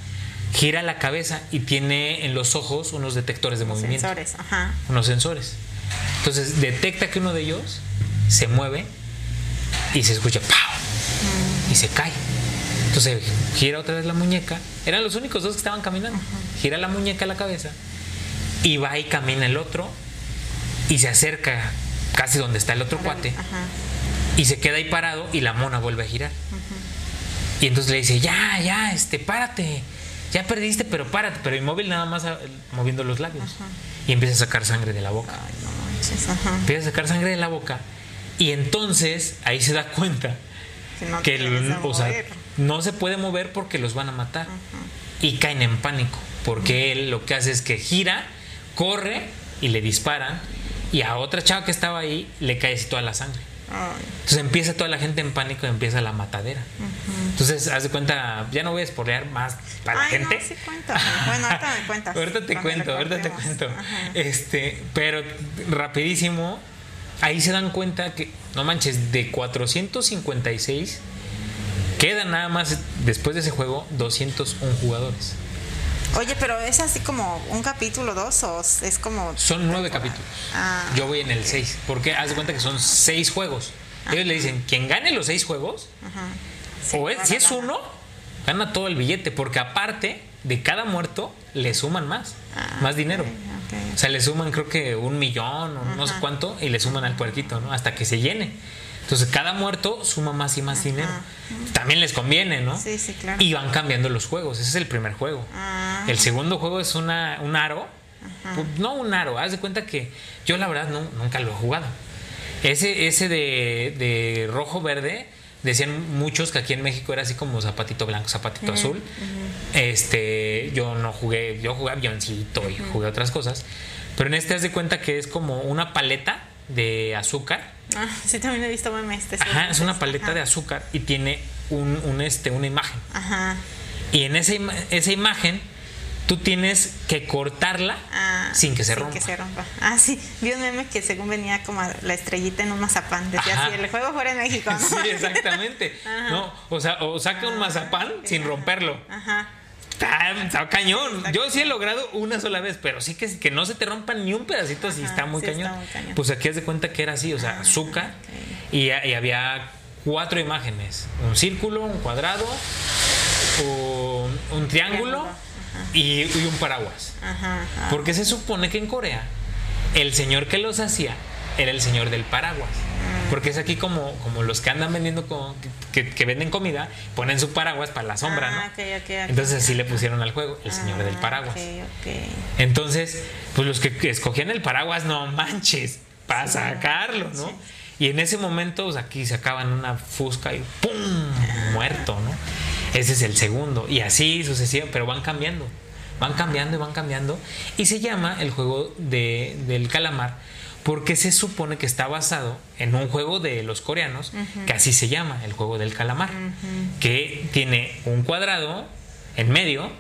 Speaker 1: gira la cabeza y tiene en los ojos unos detectores de movimiento
Speaker 2: Sensores, ajá.
Speaker 1: unos sensores. Entonces detecta que uno de ellos se mueve y se escucha ¡pau! y se cae. Entonces gira otra vez la muñeca. Eran los únicos dos que estaban caminando. Gira la muñeca a la cabeza y va y camina el otro y se acerca casi donde está el otro cuate
Speaker 2: Ajá.
Speaker 1: y se queda ahí parado y la mona vuelve a girar. Y entonces le dice, ya, ya, este, párate. Ya perdiste, pero párate. Pero inmóvil nada más ah, moviendo los labios. Y empieza a sacar sangre de la boca.
Speaker 2: Ay, no manches, ajá.
Speaker 1: Empieza a sacar sangre de la boca. Y entonces ahí se da cuenta
Speaker 2: Que no
Speaker 1: el- o sea, no se puede mover porque los van a matar. Y caen en pánico. Porque él lo que hace es que gira, corre y le disparan. Y a otra chava que estaba ahí le cae así toda la sangre. Entonces empieza toda la gente en pánico y empieza la matadera. Entonces, haz de cuenta, ya no voy a spoilear más para la gente.
Speaker 2: no, sí, cuéntame. Bueno, ahorita me cuentas.
Speaker 1: ahorita te cuento, ahorita te cuento.
Speaker 2: Ajá.
Speaker 1: Este, pero rapidísimo, ahí se dan cuenta que, no manches, de 456 quedan nada más después de ese juego 201 jugadores.
Speaker 2: Oye, pero es así como un capítulo, dos, o es como.
Speaker 1: Son nueve
Speaker 2: temporada?
Speaker 1: capítulos.
Speaker 2: Ah,
Speaker 1: Yo voy en el 6, porque haz de cuenta que son seis juegos. Ellos le dicen, quien gane los seis juegos.
Speaker 2: Sí,
Speaker 1: o es, si es uno, gana todo el billete, porque aparte de cada muerto, le suman más,
Speaker 2: Ah,
Speaker 1: más dinero. O sea, le suman creo que un millón o no sé cuánto y le suman al puerquito, ¿no? Hasta que se llene. Entonces, cada muerto suma más y más dinero. También les conviene, ¿no?
Speaker 2: Sí, sí, claro.
Speaker 1: Y van cambiando los juegos. Ese es el primer juego.
Speaker 2: Ah.
Speaker 1: El segundo juego es una, un aro. Pues, No un aro. Haz de cuenta que yo, la verdad, no, nunca lo he jugado. Ese, ese de, de rojo-verde, decían muchos que aquí en México era así como zapatito blanco, zapatito azul. Este, yo no jugué, yo jugué avioncito y jugué otras cosas. Pero en este haz de cuenta que es como una paleta de azúcar.
Speaker 2: Ah, sí, también he visto memes.
Speaker 1: Ajá, es una paleta
Speaker 2: Ajá.
Speaker 1: de azúcar y tiene un, un, este, una imagen.
Speaker 2: Ajá.
Speaker 1: Y en esa, ima- esa imagen, tú tienes que cortarla
Speaker 2: Ah,
Speaker 1: sin que se
Speaker 2: sin
Speaker 1: rompa.
Speaker 2: que se rompa. Ah, sí. Vi un meme que según venía como la estrellita en un mazapán. Decía
Speaker 1: Ajá.
Speaker 2: así, el juego fuera en México, ¿no?
Speaker 1: Sí, exactamente.
Speaker 2: Ajá.
Speaker 1: No, o sea, o saca un mazapán sin romperlo.
Speaker 2: Ajá.
Speaker 1: Está, está cañón. Yo sí he logrado una sola vez, pero sí que, que no se te rompa ni un pedacito, sí
Speaker 2: Ajá,
Speaker 1: está muy,
Speaker 2: sí
Speaker 1: cañón.
Speaker 2: está muy cañón.
Speaker 1: Pues aquí haz de cuenta que era así, o sea,
Speaker 2: Ah,
Speaker 1: azúcar. Y, y había cuatro imágenes: un círculo, un cuadrado, un, un triángulo
Speaker 2: Triángulo,
Speaker 1: y, y un paraguas.
Speaker 2: Ajá. ajá.
Speaker 1: Porque se supone que en Corea el señor que los hacía era el señor del paraguas. Porque es aquí como, como los que andan vendiendo, con- que, que venden comida, ponen su paraguas para la sombra,
Speaker 2: Ah,
Speaker 1: ¿no?
Speaker 2: ok, ok, ok.
Speaker 1: Entonces así le pusieron al juego, el señor
Speaker 2: Ah,
Speaker 1: del paraguas.
Speaker 2: Ok, ok.
Speaker 1: Entonces, pues los que, escogían el paraguas, no manches, para
Speaker 2: Sí,
Speaker 1: sacarlo, ¿no?
Speaker 2: sí.
Speaker 1: Y en ese momento, pues, aquí sacaban una fusca y ¡pum! muerto, ¿no? Ese es el segundo. Y así sucesivamente, pero van cambiando. Van cambiando y van cambiando. Y se llama el juego de- del calamar porque se supone que está basado en un juego de los coreanos que así se llama, el juego del calamar, que tiene un cuadrado en medio,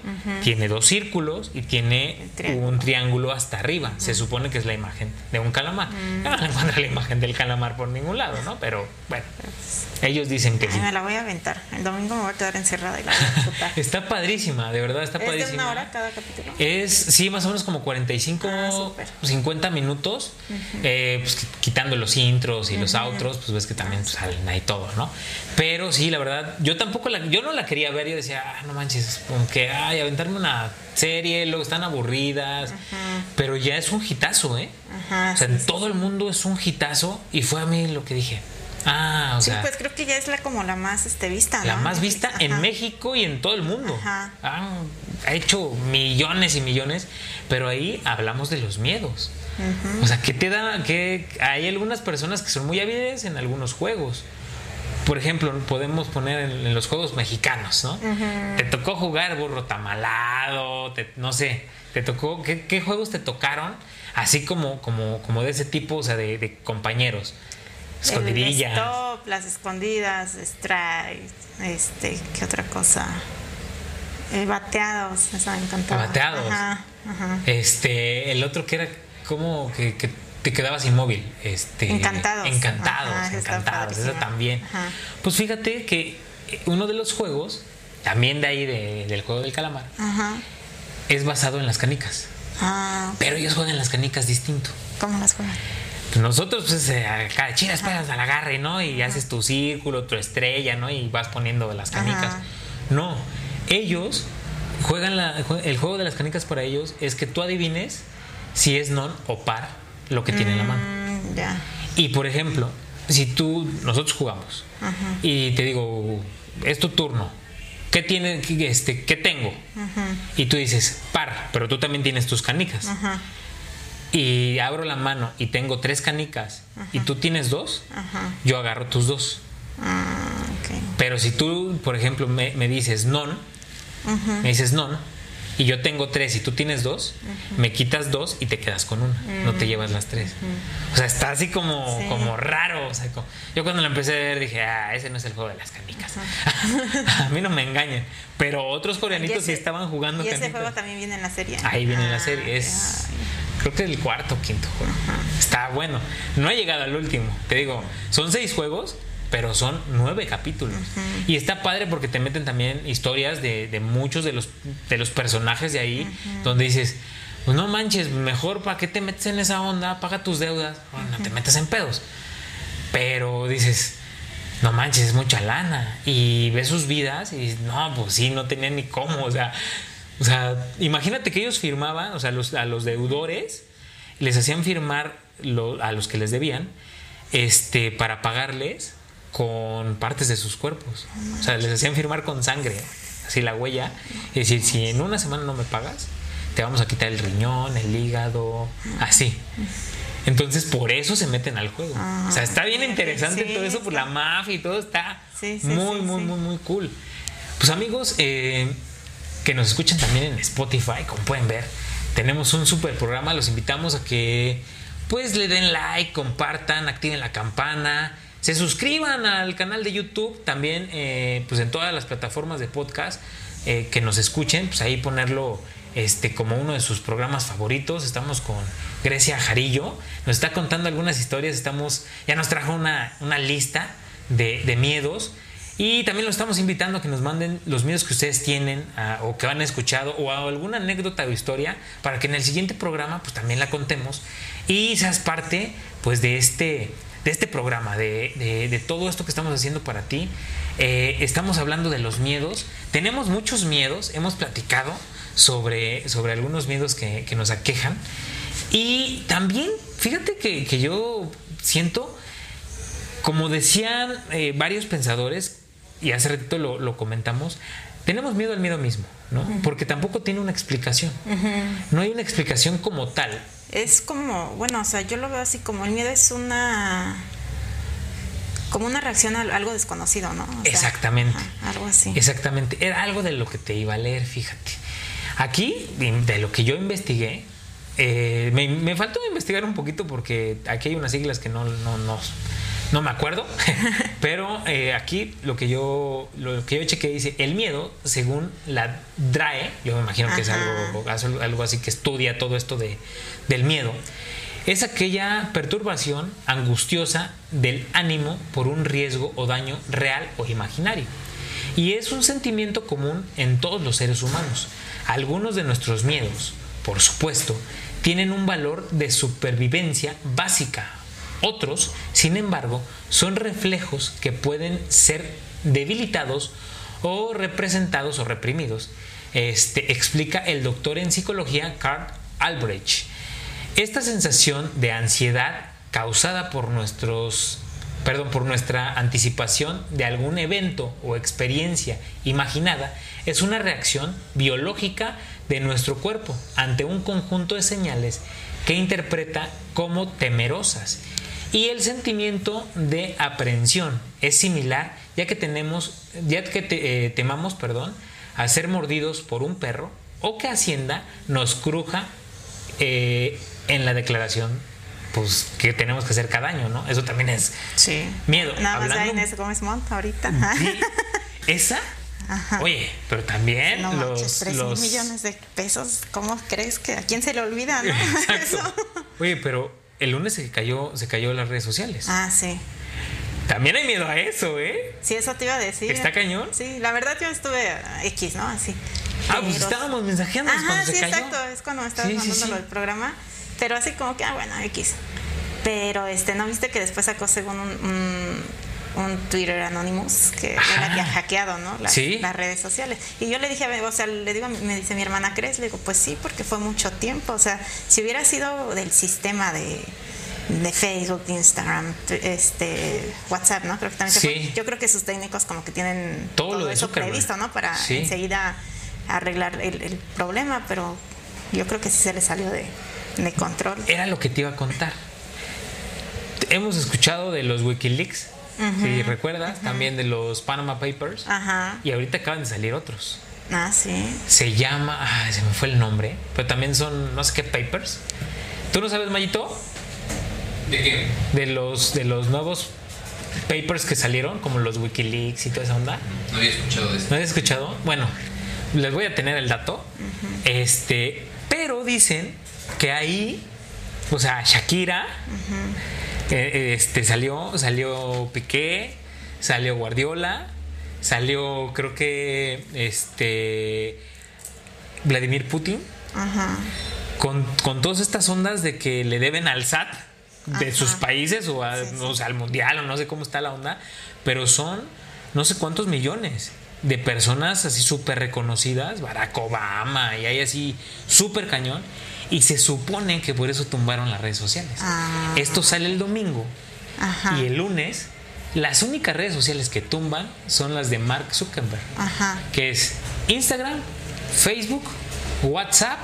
Speaker 1: tiene dos círculos y tiene
Speaker 2: triángulo.
Speaker 1: un triángulo hasta arriba. Se supone que es la imagen de un calamar.
Speaker 2: Mm.
Speaker 1: Yo no encuentro la imagen del calamar por ningún lado, ¿no? Pero bueno, ellos dicen que
Speaker 2: Ay,
Speaker 1: sí.
Speaker 2: me la voy a aventar. El domingo me voy a quedar encerrada y la voy a disfrutar.
Speaker 1: Está padrísima, de verdad está
Speaker 2: ¿Es
Speaker 1: padrísima.
Speaker 2: una hora cada capítulo?
Speaker 1: Es, sí, más o menos como 45,
Speaker 2: Ah, súper.
Speaker 1: 50 minutos, eh, pues, qui- quitando los intros y los outros, pues ves que también pues, salen ahí todo, ¿no? Pero sí, la verdad, yo tampoco la, yo no la quería ver, yo decía, ah, no manches, como que, ay, aventarme una serie, luego están aburridas, pero ya es un hitazo, ¿eh?
Speaker 2: Ajá,
Speaker 1: o sea,
Speaker 2: sí,
Speaker 1: en
Speaker 2: sí,
Speaker 1: todo el mundo es un hitazo y fue a mí lo que dije, ah, o
Speaker 2: Sí,
Speaker 1: sea...
Speaker 2: pues creo que ya es la como la más este, vista,
Speaker 1: La más vista en. México y en todo el mundo.
Speaker 2: Ajá.
Speaker 1: Han- ha hecho millones y millones, pero ahí hablamos de los miedos. O sea, que te da que hay algunas personas que son muy hábiles en algunos juegos. Por ejemplo, podemos poner en, en los juegos mexicanos, ¿no? Te tocó jugar burro tamalado, te- no sé, te tocó, ¿qué, qué juegos te tocaron? Así como, como, como de ese tipo, o sea, de, de compañeros. Escondidillas.
Speaker 2: El stop, las escondidas, strike, este, ¿qué otra cosa? Eh, bateados, eso me encantaba.
Speaker 1: Bateados.
Speaker 2: Ajá, ajá.
Speaker 1: Este, el otro que era como que, que te quedabas inmóvil. Este,
Speaker 2: Encantados.
Speaker 1: Encantados,
Speaker 2: Ajá,
Speaker 1: encantados. Esa
Speaker 2: padrísima.
Speaker 1: también.
Speaker 2: Ajá.
Speaker 1: Pues fíjate que uno de los juegos, también de ahí de- del juego del calamar,
Speaker 2: Ajá.
Speaker 1: es basado en las canicas.
Speaker 2: Ah,
Speaker 1: Pero ellos juegan las canicas distinto.
Speaker 2: ¿cómo las juegan?
Speaker 1: Nosotros, pues, eh, acá, china, esperas al agarre, ¿no? Y haces tu círculo, tu estrella, ¿no? Y vas poniendo las canicas.
Speaker 2: Ajá.
Speaker 1: No, ellos juegan la, el juego de las canicas para ellos es que tú adivines si es non o par lo que tiene en la mano.
Speaker 2: Mm, ya.
Speaker 1: Y por ejemplo, si tú, nosotros jugamos
Speaker 2: Ajá.
Speaker 1: y te digo, es tu turno, ¿qué, tiene, este, ¿qué tengo?
Speaker 2: Ajá.
Speaker 1: Y tú dices, par, pero tú también tienes tus canicas.
Speaker 2: Ajá.
Speaker 1: Y abro la mano y tengo tres canicas y tú tienes dos, yo agarro tus dos.
Speaker 2: Ah.
Speaker 1: Pero si tú, por ejemplo, me, me dices non, me dices non, y yo tengo tres y tú tienes dos, me quitas dos y te quedas con una, no te llevas las tres. O sea, está así como,
Speaker 2: Sí.
Speaker 1: como raro. o sea, como- yo cuando lo empecé a ver dije, ah, ese no es el juego de las canicas. a mí no me engañan. Pero otros coreanitos
Speaker 2: Y
Speaker 1: sí
Speaker 2: ese-
Speaker 1: estaban jugando
Speaker 2: Y ese
Speaker 1: canicas.
Speaker 2: juego también viene en la serie.
Speaker 1: Ahí viene la
Speaker 2: Ah,
Speaker 1: serie. Es,
Speaker 2: ay.
Speaker 1: creo que el cuarto o quinto juego. Está bueno. No he llegado al último. Te digo, son seis juegos, pero son nueve capítulos. Y está padre porque te meten también historias de, de muchos de los, de los personajes de ahí, donde dices, pues no manches, mejor para qué te metes en esa onda, paga tus deudas, Bueno, no te metas en pedos. Pero dices, no manches, es mucha lana. Y ves sus vidas y dices, no, pues sí, no tenían ni cómo. O sea, o sea imagínate que ellos firmaban, o sea, los, a los deudores les hacían firmar lo- a los que les debían este, para pagarles con partes de sus cuerpos. O sea, les hacían firmar con sangre, así la huella. Y decir, si en una semana no me pagas, te vamos a quitar el riñón, el hígado, así. Entonces, por eso se meten al juego. o sea, está bien interesante
Speaker 2: sí,
Speaker 1: todo eso, por la mafia y todo está
Speaker 2: Sí, sí,
Speaker 1: muy, muy, muy, muy cool. Pues amigos, eh, que nos escuchan también en Spotify, como pueden ver, tenemos un super programa. Los invitamos a que pues le den like, compartan, activen la campana, se suscriban al canal de YouTube, también eh, pues en todas las plataformas de podcast eh, que nos escuchen, pues ahí ponerlo este, como uno de sus programas favoritos. Estamos con Grecia Jarillo. Nos está contando algunas historias. Estamos, ya nos trajo una, una lista de, miedos. Y también los estamos invitando a que nos manden los miedos que ustedes tienen o que han escuchado o a alguna anécdota o historia para que en el siguiente programa pues también la contemos y seas parte pues de este, de este programa, de, de- de todo esto que estamos haciendo para ti. Eh, estamos hablando de los miedos. Tenemos muchos miedos, hemos platicado sobre, sobre algunos miedos que, que nos aquejan. Y también, fíjate que, que yo siento como decían eh, varios pensadores, y hace ratito lo, lo comentamos, tenemos miedo al miedo mismo, ¿no? Porque tampoco tiene una explicación. No hay una explicación como tal.
Speaker 2: Es como, bueno, o sea, yo lo veo así como el miedo es una como una reacción a algo desconocido, ¿no? O sea,
Speaker 1: Exactamente.
Speaker 2: ajá, algo así.
Speaker 1: Exactamente. Era algo de lo que te iba a leer, fíjate. Aquí, de lo que yo investigué, eh, me, me faltó investigar un poquito porque aquí hay unas siglas que no, no, no, no me acuerdo. Pero eh, aquí lo que yo lo que yo chequé dice el miedo, según la DRAE, yo me imagino que es algo, algo así que estudia todo esto de, del miedo, es aquella perturbación angustiosa del ánimo por un riesgo o daño real o imaginario. Y es un sentimiento común en todos los seres humanos. Algunos de nuestros miedos, por supuesto, tienen un valor de supervivencia básica. Otros, sin embargo, son reflejos que pueden ser debilitados o representados o reprimidos. Este, explica el doctor en psicología Carl Albrecht. Esta sensación de ansiedad causada por nuestros perdón, por nuestra anticipación de algún evento o experiencia imaginada es una reacción biológica de nuestro cuerpo ante un conjunto de señales que interpreta como temerosas. Y el sentimiento de aprehensión es similar, ya que tenemos, ya que te- eh, temamos, perdón, a ser mordidos por un perro o que Hacienda nos cruja eh, en la declaración pues que tenemos que hacer cada año, ¿no? Eso también es
Speaker 2: Sí.
Speaker 1: miedo.
Speaker 2: Nada más
Speaker 1: Hablando-
Speaker 2: Inés Gómez Montt ahorita.
Speaker 1: Sí, esa.
Speaker 2: Ajá.
Speaker 1: Oye, pero también
Speaker 2: No
Speaker 1: los,
Speaker 2: manches, 3
Speaker 1: los-
Speaker 2: mil millones de pesos. ¿Cómo crees que a quién se le olvida, no?
Speaker 1: Exacto.
Speaker 2: Eso.
Speaker 1: Oye, pero el lunes se cayó, se cayó las redes sociales.
Speaker 2: Ah, sí.
Speaker 1: También hay miedo a eso, ¿eh?
Speaker 2: Sí, eso te iba a decir.
Speaker 1: ¿Está cañón?
Speaker 2: Sí, la verdad yo estuve a X, ¿no? Así.
Speaker 1: Ah, pues estábamos mensajeando
Speaker 2: Ajá,
Speaker 1: cuando
Speaker 2: sí,
Speaker 1: se cayó.
Speaker 2: exacto. Es cuando estabas
Speaker 1: Sí, sí,
Speaker 2: mandando
Speaker 1: sí.
Speaker 2: lo del programa. Pero así como que, ah, bueno, X. Pero, este, ¿no viste que después sacó según un, un, un Twitter Anonymous que
Speaker 1: Ajá.
Speaker 2: él había hackeado, ¿no? Las,
Speaker 1: Sí.
Speaker 2: las redes sociales. Y yo le dije, o sea, le digo, me dice mi hermana, ¿crees? Le digo, pues sí, porque fue mucho tiempo. O sea, si hubiera sido del sistema de de Facebook, Instagram, este WhatsApp, ¿no? Creo que también
Speaker 1: Sí.
Speaker 2: fue. Yo creo que sus técnicos como que tienen
Speaker 1: Todo
Speaker 2: todo,
Speaker 1: lo
Speaker 2: eso
Speaker 1: Zuckerberg.
Speaker 2: previsto, ¿no? Para
Speaker 1: Sí.
Speaker 2: enseguida arreglar el, el problema, pero yo creo que sí se le salió de, de control.
Speaker 1: Era lo que te iba a contar. Hemos escuchado de los Wikileaks, si recuerdas, también de los Panama Papers,
Speaker 2: Ajá.
Speaker 1: y ahorita acaban de salir otros.
Speaker 2: Ah, sí.
Speaker 1: Se llama, ah, se me fue el nombre, pero también son no sé qué papers. ¿Tú no sabes, Mayito?
Speaker 3: ¿De qué?
Speaker 1: De los, de los nuevos papers que salieron, como los Wikileaks y toda esa onda.
Speaker 3: No había escuchado de
Speaker 1: ¿No
Speaker 3: esto.
Speaker 1: habías escuchado? Bueno, les voy a tener el dato. Este, pero dicen que ahí, o sea, Shakira, eh, este, salió, salió Piqué, salió Guardiola, salió, creo que, este, Vladimir Putin,
Speaker 2: Ajá.
Speaker 1: con, con todas estas ondas de que le deben al SAT de
Speaker 2: Ajá.
Speaker 1: sus países o, a-
Speaker 2: Sí, sí.
Speaker 1: o sea, al mundial o no sé cómo está la onda, pero son no sé cuántos millones de personas así súper reconocidas, Barack Obama y hay así súper cañón, y se supone que por eso tumbaron las redes sociales.
Speaker 2: Ah.
Speaker 1: Esto sale el domingo
Speaker 2: Ajá.
Speaker 1: y el lunes las únicas redes sociales que tumban son las de Mark Zuckerberg
Speaker 2: Ajá.
Speaker 1: que es Instagram, Facebook, WhatsApp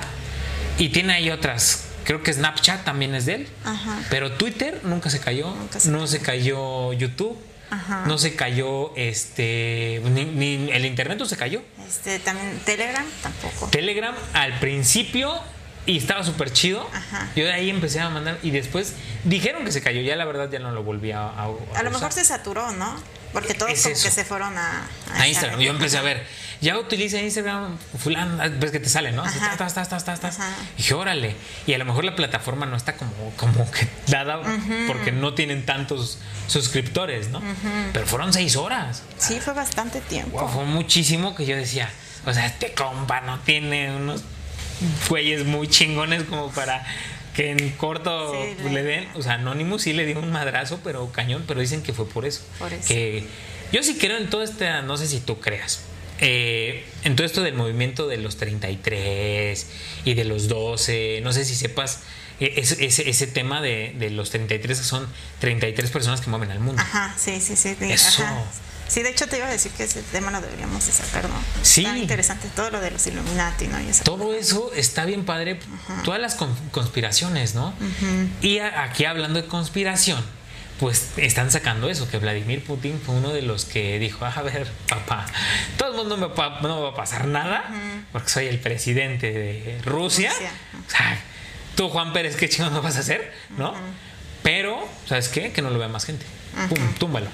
Speaker 1: y tiene ahí otras. Creo que Snapchat también es de él.
Speaker 2: Ajá.
Speaker 1: Pero Twitter nunca se cayó.
Speaker 2: Nunca se
Speaker 1: no se cayó YouTube.
Speaker 2: Ajá.
Speaker 1: No se cayó este. Ni, ni el internet no se cayó.
Speaker 2: Este, también Telegram tampoco.
Speaker 1: Telegram al principio y estaba súper chido.
Speaker 2: Ajá.
Speaker 1: Yo de ahí empecé a mandar y después dijeron que se cayó. Ya la verdad ya no lo volví a, a,
Speaker 2: A lo mejor se saturó, ¿no? Porque todos
Speaker 1: Es
Speaker 2: como
Speaker 1: eso.
Speaker 2: que se fueron a,
Speaker 1: a Instagram. Yo empecé a ver, ya utiliza Instagram, fulano, ah, ves que te sale, ¿no? Tas, tas.
Speaker 2: Ajá.
Speaker 1: Y dije, órale. Y a lo mejor la plataforma no está como, como que dada porque no tienen tantos suscriptores, ¿no? Pero fueron seis horas.
Speaker 2: Sí, fue bastante tiempo.
Speaker 1: Wow, fue muchísimo que yo decía, o sea, este compa no tiene unos güeyes muy chingones como para que en corto
Speaker 2: Sí, le-
Speaker 1: den, o sea, Anonymous sí le dio un madrazo, pero cañón, pero dicen que fue por eso.
Speaker 2: Por eso.
Speaker 1: Que yo sí creo en todo este, no sé si tú creas, eh, en todo esto del movimiento de los 33 y de los 12, no sé si sepas eh, ese, ese, ese tema de, de los 33 que son 33 personas que mueven al mundo.
Speaker 2: Ajá, sí, sí, sí.
Speaker 1: Eso.
Speaker 2: ajá. Sí, de hecho te iba a decir que ese tema lo deberíamos de sacar, ¿no?
Speaker 1: Sí.
Speaker 2: Está interesante todo lo de los Illuminati, ¿no? Y
Speaker 1: Todo eso está bien padre, todas las con- conspiraciones, ¿no? Y aquí hablando de conspiración, pues están sacando eso, que Vladimir Putin fue uno de los que dijo, a ver, papá, todo el mundo me pa- no me va a pasar nada, porque soy el presidente de Rusia.
Speaker 2: Rusia.
Speaker 1: O sea, tú, Juan Pérez, ¿qué chingados no vas a hacer? ¿No? Pero, ¿sabes qué? Que no lo vea más gente. Pum, túmbalo.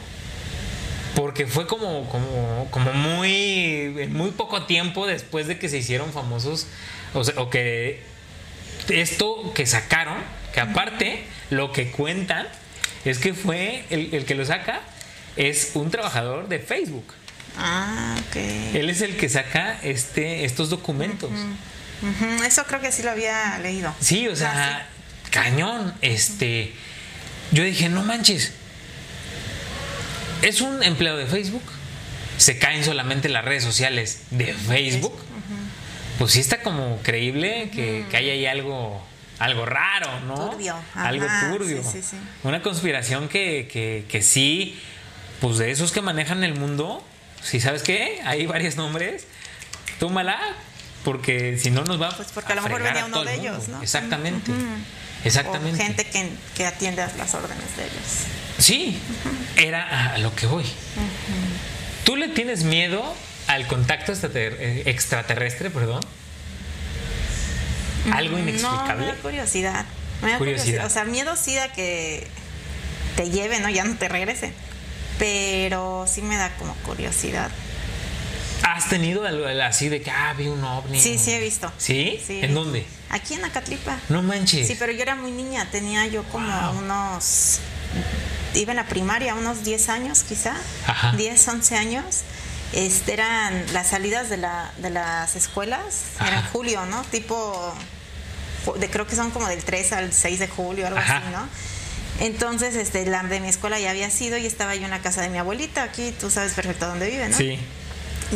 Speaker 1: Porque fue como, como, como muy, muy poco tiempo después de que se hicieron famosos, o, sea, o que esto que sacaron, que aparte lo que cuentan es que fue el, el que lo saca, es un trabajador de Facebook.
Speaker 2: Ah, ok.
Speaker 1: Él es el que saca este, estos documentos.
Speaker 2: Eso creo que sí lo había leído.
Speaker 1: Sí, o sea, cañón. Este, yo dije, no manches. Es un empleado de Facebook. Se caen solamente las redes sociales de Facebook. Pues sí está como creíble que, que hay ahí algo, algo raro, ¿no?
Speaker 2: Turbio.
Speaker 1: Algo turbio.
Speaker 2: sí, sí, sí.
Speaker 1: Una conspiración que, que, que sí, pues de esos que manejan el mundo, si sabes qué, hay varios nombres, túmala, porque si no nos va
Speaker 2: Pues porque a lo mejor venía uno de ellos. ¿no?
Speaker 1: Exactamente. Exactamente.
Speaker 2: O gente que, que atiende a las órdenes de ellos.
Speaker 1: Sí, era a lo que voy. ¿Tú le tienes miedo al contacto eh, extraterrestre, perdón? ¿Algo
Speaker 2: No, me
Speaker 1: inexplicable?
Speaker 2: da curiosidad. Me da
Speaker 1: Curiosidad.
Speaker 2: curiosidad. O sea, miedo sí da que te lleven, ¿no? Ya no te regresen. Pero sí me da como curiosidad.
Speaker 1: ¿Has tenido algo así de que, ah, vi un ovni?
Speaker 2: Sí, sí he visto.
Speaker 1: ¿Sí?
Speaker 2: Sí.
Speaker 1: ¿En dónde?
Speaker 2: Aquí en Acatlipa.
Speaker 1: No manches.
Speaker 2: Sí, pero yo era muy niña, tenía yo como
Speaker 1: Wow.
Speaker 2: unos, iba en la primaria, unos 10 años quizá,
Speaker 1: Ajá.
Speaker 2: 10, 11 años. Este, eran las salidas de, la, de las escuelas, era en julio, ¿no? Tipo, de, creo que son como del 3 al 6 de julio, algo
Speaker 1: Ajá.
Speaker 2: así, ¿no? Entonces, este, la de mi escuela ya había sido y estaba yo en la casa de mi abuelita, aquí tú sabes perfecto dónde vive, ¿no?
Speaker 1: Sí.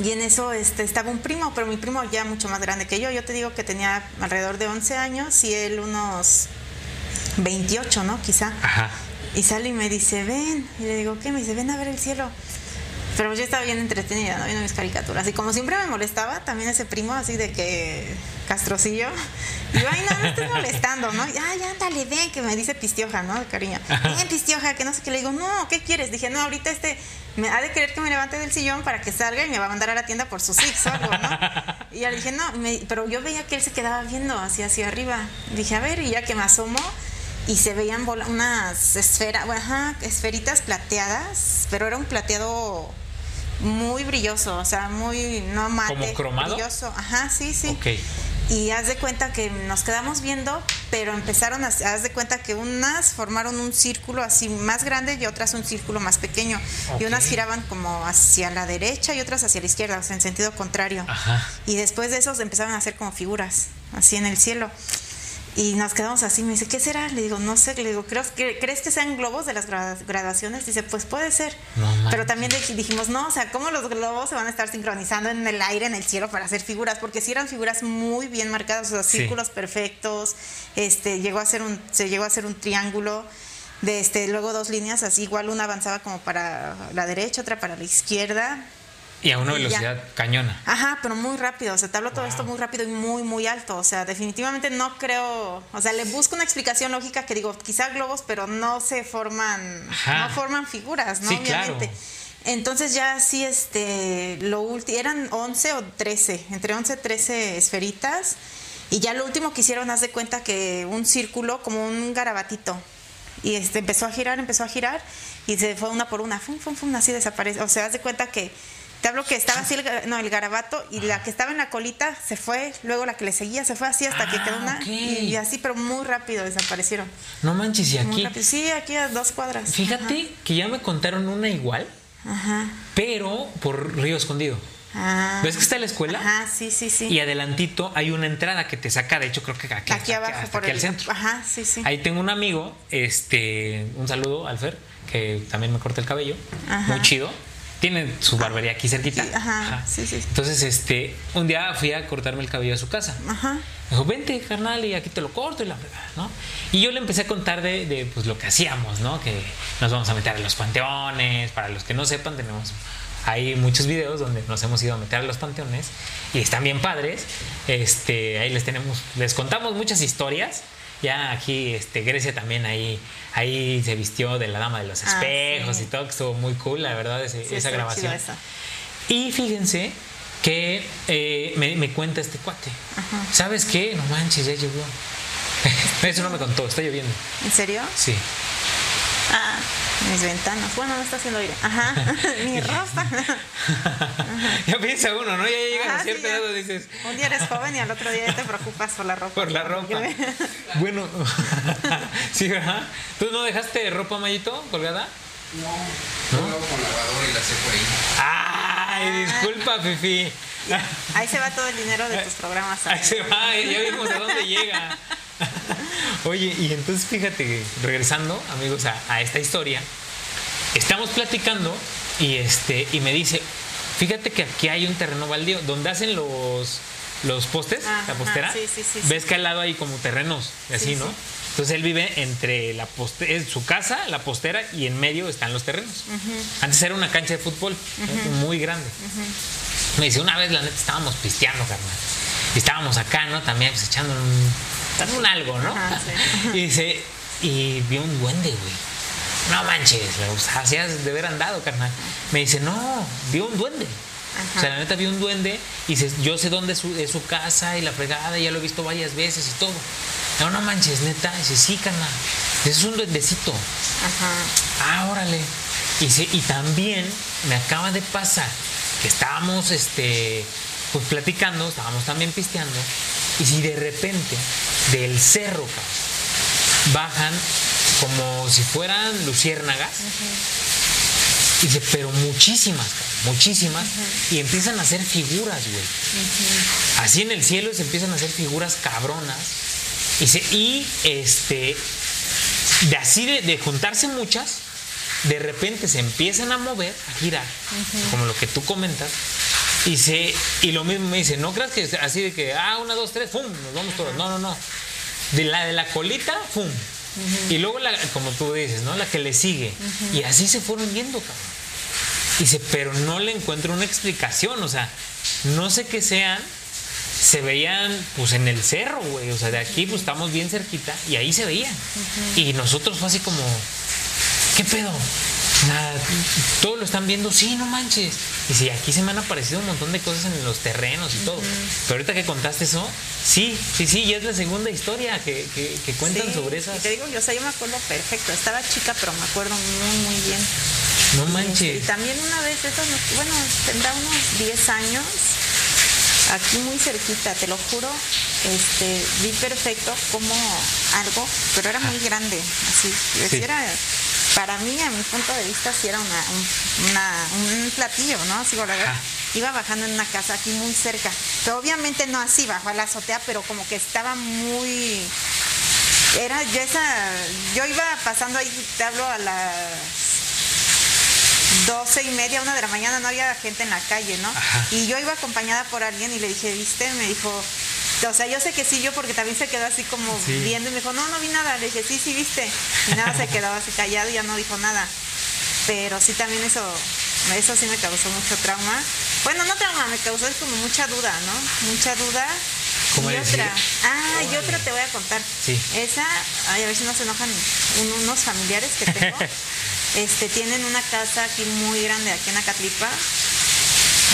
Speaker 2: Y en eso este, estaba un primo, pero mi primo ya mucho más grande que yo. Yo te digo que tenía alrededor de 11 años y él unos 28, ¿no? Quizá.
Speaker 1: Ajá.
Speaker 2: Y sale y me dice, ven. Y le digo, ¿qué? Me dice, ven a ver el cielo. Pero yo estaba bien entretenida, ¿no? Viendo mis caricaturas. Y como siempre me molestaba, también ese primo así de que castrocillo. Y yo, ay, no, no estés molestando, ¿no? Y, ay, ándale, ven, que me dice pistioja, ¿no? De cariño. Ven, pistioja, que no sé qué. Le digo, no, ¿qué quieres? Dije, no, ahorita este me ha de querer que me levante del sillón para que salga y me va a mandar a la tienda por sus Six o algo, ¿no? Y ya le dije, no, me- pero yo veía que él se quedaba viendo hacia, hacia arriba. Dije, a ver, y ya que me asomo y se veían unas esferas, bueno, ajá, esferitas plateadas, pero era un plateado muy brilloso, o sea, muy no mate,
Speaker 1: ¿Como cromado?
Speaker 2: brilloso. Ajá, sí, sí.
Speaker 1: Ok.
Speaker 2: Y haz de cuenta que nos quedamos viendo, pero empezaron a, haz de cuenta que unas formaron un círculo así más grande y otras un círculo más pequeño. Y unas giraban como hacia la derecha y otras hacia la izquierda, o sea, en sentido contrario.
Speaker 1: Ajá.
Speaker 2: Y después de esos empezaron a hacer como figuras, así en el cielo. Y nos quedamos así, me dice, ¿qué será? Le digo, no sé, le digo, ¿crees que, ¿crees que sean globos de las gra- graduaciones? Dice, pues puede ser.
Speaker 1: No.
Speaker 2: Pero también dij- dijimos, no, o sea, ¿cómo los globos se van a estar sincronizando en el aire, en el cielo para hacer figuras? Porque sí eran figuras muy bien marcadas, o sea,
Speaker 1: Sí.
Speaker 2: círculos perfectos, este, llegó a ser un, se llegó a hacer un triángulo de este, luego dos líneas, así igual una avanzaba como para la derecha, otra para la izquierda,
Speaker 1: Y a una
Speaker 2: Y ya.
Speaker 1: velocidad cañona.
Speaker 2: Ajá, pero muy rápido. O sea, te hablo todo esto muy rápido y muy, muy alto. O sea, definitivamente no creo. O sea, le busco una explicación lógica que digo, quizá globos, pero no se forman,
Speaker 1: Ajá.
Speaker 2: no forman figuras, ¿no?
Speaker 1: Sí, claro.
Speaker 2: Obviamente. Entonces ya sí, este, lo último, eran 11 o 13, entre 11 y 13 esferitas. Y ya lo último que hicieron, haz de cuenta que un círculo, como un garabatito. Y este empezó a girar, empezó a girar. y se fue una por una, fum, fum, fum, así desaparece. O sea, haz de cuenta que te hablo que estaba así el, no, el garabato y la que estaba en la colita se fue, luego la que le seguía se fue así hasta que
Speaker 1: Ah,
Speaker 2: quedó una
Speaker 1: ok.
Speaker 2: y así, pero muy rápido desaparecieron.
Speaker 1: No manches, y aquí.
Speaker 2: Sí, aquí a dos cuadras.
Speaker 1: Fíjate que ya me contaron una igual,
Speaker 2: Ajá.
Speaker 1: pero por Río Escondido.
Speaker 2: Ah.
Speaker 1: ¿Ves que está la escuela?
Speaker 2: Ajá, sí, sí, sí.
Speaker 1: Y adelantito hay una entrada que te saca, de hecho creo que aquí,
Speaker 2: aquí abajo
Speaker 1: hasta
Speaker 2: por
Speaker 1: aquí
Speaker 2: el
Speaker 1: al centro.
Speaker 2: Ajá, sí, sí.
Speaker 1: Ahí tengo un amigo, este, un saludo al Fer, que también me corta el cabello,
Speaker 2: Ajá.
Speaker 1: muy chido. Tiene su barbería aquí cerquita.
Speaker 2: Sí, ajá, sí, sí.
Speaker 1: Entonces, este, un día fui a cortarme el cabello a su casa.
Speaker 2: Ajá.
Speaker 1: Me dijo, vente, carnal, y aquí te lo corto y la ¿no? Y yo le empecé a contar de, de, pues, lo que hacíamos, ¿no? Que nos vamos a meter a los panteones. Para los que no sepan, tenemos hay muchos videos donde nos hemos ido a meter a los panteones y están bien padres. Este, ahí les tenemos, les contamos muchas historias. Ya aquí, este, Grecia también ahí, ahí se vistió de la dama de los
Speaker 2: Ah,
Speaker 1: espejos
Speaker 2: sí.
Speaker 1: y todo, que estuvo muy cool, la verdad, ese-
Speaker 2: Sí,
Speaker 1: esa grabación. Y fíjense que eh, me, me cuenta este cuate. ¿Sabes qué? No manches, ya llovió. Eso no me contó, está lloviendo.
Speaker 2: ¿En serio?
Speaker 1: Sí.
Speaker 2: Ah, mis ventanas. Bueno, no está haciendo aire. Ajá. Mi ropa.
Speaker 1: ya piensa uno, ¿no? Ya llegas
Speaker 2: Ajá,
Speaker 1: a
Speaker 2: sí,
Speaker 1: cierta
Speaker 2: ya.
Speaker 1: edad y dices,
Speaker 2: Un día eres joven y al otro día ya te preocupas por la ropa.
Speaker 1: por la ropa. bueno, sí, ¿verdad? ¿Tú no dejaste ropa, Mayito, colgada?
Speaker 3: No, hago con lavadora y la seco ahí.
Speaker 1: Ay, disculpa, Fifi.
Speaker 2: Ahí se va todo el dinero de tus programas.
Speaker 1: Ahí se va, ya vimos a dónde llega. Oye, y entonces fíjate, regresando, amigos, a, a esta historia, estamos platicando y este y me dice, fíjate que aquí hay un terreno baldío donde hacen los los postes,
Speaker 2: Ajá,
Speaker 1: la postera.
Speaker 2: sí, sí, sí,
Speaker 1: Ves que al lado hay como terrenos, así,
Speaker 2: Sí,
Speaker 1: ¿no? Entonces él vive entre la poste es su casa, la postera y en medio están los terrenos. Antes era una cancha de fútbol muy grande. Me dice, una vez la neta estábamos pisteando, carnal. Y estábamos acá, ¿no? También pues, echando un, un algo, ¿no?
Speaker 2: Ajá, sí.
Speaker 1: Y dice, y vi un duende, güey. No manches, sea, hacías de haber andado, carnal. Me dice, no, vi un duende. O sea, la neta vi un duende y dice, yo sé dónde es su, es su casa y la fregada, ya lo he visto varias veces y todo. No, no manches, neta. Dice, sí, carnal. Es un duendecito.
Speaker 2: Ajá.
Speaker 1: Ah, órale. Y, dice, y también me acaba de pasar que estábamos este, pues platicando, estábamos también pisteando, y si de repente del cerro cabrón, bajan como si fueran luciérnagas, y dice, pero muchísimas, cabrón, muchísimas, y empiezan a hacer figuras, güey. Así en el cielo se empiezan a hacer figuras cabronas. Y, se- y este, de así de, de juntarse muchas, de repente se empiezan a mover, a girar, como lo que tú comentas, y se y lo mismo me dice, no creas que así de que, ah, una, dos, tres, ¡fum! Nos vamos todos. No, no, no. De la de la colita, ¡fum! Y luego, la, como tú dices, ¿no? La que le sigue. Y así se fueron yendo, cabrón. Dice, pero no le encuentro una explicación, o sea, no sé qué sean. Se veían pues en el cerro, güey. O sea, de aquí pues estamos bien cerquita y ahí se veían. Y nosotros fue así como, ¿qué pedo? Nada, todos lo están viendo, sí, no manches. Y sí, aquí se me han aparecido un montón de cosas en los terrenos y todo. Pero ahorita que contaste eso, sí, sí, sí, ya es la segunda historia que, que- que cuentan
Speaker 2: Sí,
Speaker 1: sobre
Speaker 2: Y
Speaker 1: esas.
Speaker 2: te digo, yo, o sea, yo me acuerdo perfecto. Estaba chica, pero me acuerdo muy, muy bien.
Speaker 1: No
Speaker 2: Y
Speaker 1: manches.
Speaker 2: también una vez, eso, bueno, tendrá unos 10 años, aquí muy cerquita, te lo juro, este, vi perfecto como algo, pero era muy grande, así,
Speaker 1: Sí.
Speaker 2: era, para mí, a mi punto de vista, sí era una, un, una- un platillo, ¿no? Así, la verdad, iba bajando en una casa aquí muy cerca, pero obviamente no así, bajo a la azotea, pero como que estaba muy... Era yo esa, yo iba pasando ahí, te hablo a las 12 y media, una de la mañana, no había gente en la calle, ¿no?
Speaker 1: Ajá.
Speaker 2: Y yo iba acompañada por alguien y le dije, ¿viste? Me dijo, o sea, yo sé que sí, yo porque también se quedó así como
Speaker 1: Sí.
Speaker 2: viendo y me dijo, no, no vi nada. Le dije, sí, sí, viste. Y nada, se quedaba así callado y ya no dijo nada. Pero sí, también eso, eso sí me causó mucho trauma. Bueno, no trauma, me causó es como mucha duda, ¿no? Mucha duda.
Speaker 1: ¿Cómo
Speaker 2: y
Speaker 1: decir?
Speaker 2: otra. Ah, y otra te voy a contar.
Speaker 1: Sí.
Speaker 2: Esa, ay, a ver si no se enojan un- unos familiares que tengo. este, tienen una casa aquí muy grande, aquí en Acatlipa.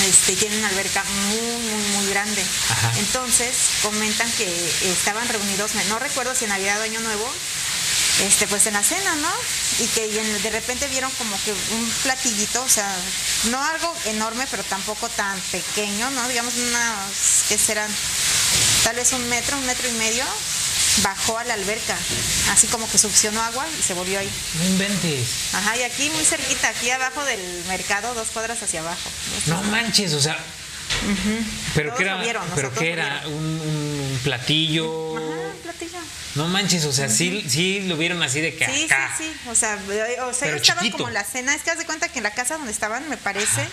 Speaker 2: Este, tienen una alberca muy, muy, muy grande.
Speaker 1: Ajá.
Speaker 2: Entonces, comentan que estaban reunidos, no recuerdo si en Navidad o Año Nuevo, este, pues en la cena, ¿no? Y que de repente vieron como que un platillito, o sea, no algo enorme, pero tampoco tan pequeño, ¿no? Digamos unas, que serán tal vez un metro, un metro y medio, bajó a la alberca, así como que succionó agua y se volvió ahí.
Speaker 1: No inventes.
Speaker 2: Ajá, y aquí muy cerquita, aquí abajo del mercado, dos cuadras hacia abajo.
Speaker 1: No manches, o sea. Pero que era, pero que era un, un, platillo.
Speaker 2: Ajá, un platillo.
Speaker 1: No manches, o sea, sí, sí lo vieron así de que
Speaker 2: sí,
Speaker 1: acá.
Speaker 2: Sí, sí, o sea, o sea estaba como la cena. Es que haz de cuenta que en la casa donde estaban, me parece,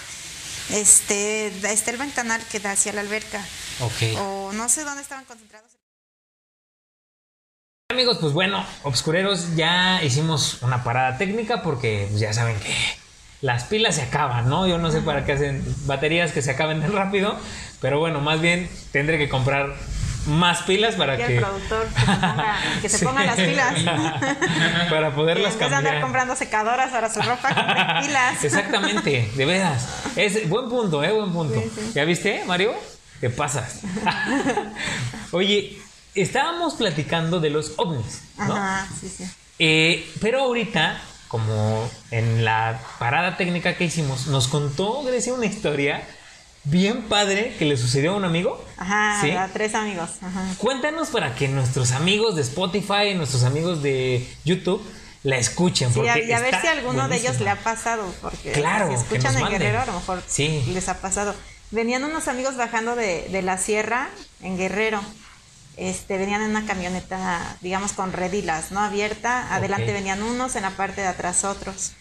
Speaker 2: este, está el ventanal que da hacia la alberca.
Speaker 1: Ok.
Speaker 2: O no sé dónde estaban concentrados.
Speaker 1: Amigos, pues bueno, obscureros, ya hicimos una parada técnica porque pues, ya saben que las pilas se acaban, ¿no? Yo no sé para qué hacen baterías que se acaben tan rápido, pero bueno, más bien tendré que comprar más pilas para que,
Speaker 2: el productor que se ponga, las pilas
Speaker 1: para poderlas cambiar.
Speaker 2: andar comprando secadoras para su ropa, pilas.
Speaker 1: Exactamente, de veras. Es buen punto, eh, buen punto. ¿Ya viste, Mario? ¿Qué pasas? Oye, estábamos platicando de los ovnis, ¿no?
Speaker 2: Ajá, sí, sí.
Speaker 1: Eh, pero ahorita, como en la parada técnica que hicimos, nos contó Grecia una historia bien padre que le sucedió a un amigo.
Speaker 2: Ajá, a tres amigos. Ajá.
Speaker 1: Cuéntanos para que nuestros amigos de Spotify, nuestros amigos de YouTube la escuchen.
Speaker 2: Sí, y a ver si a alguno de ellos le ha pasado, porque
Speaker 1: claro,
Speaker 2: si escuchan en Guerrero a lo mejor les ha pasado. Venían unos amigos bajando de, de la sierra en Guerrero este, venían en una camioneta, digamos, con redilas, ¿no? Abierta. Adelante venían unos, en la parte de atrás otros.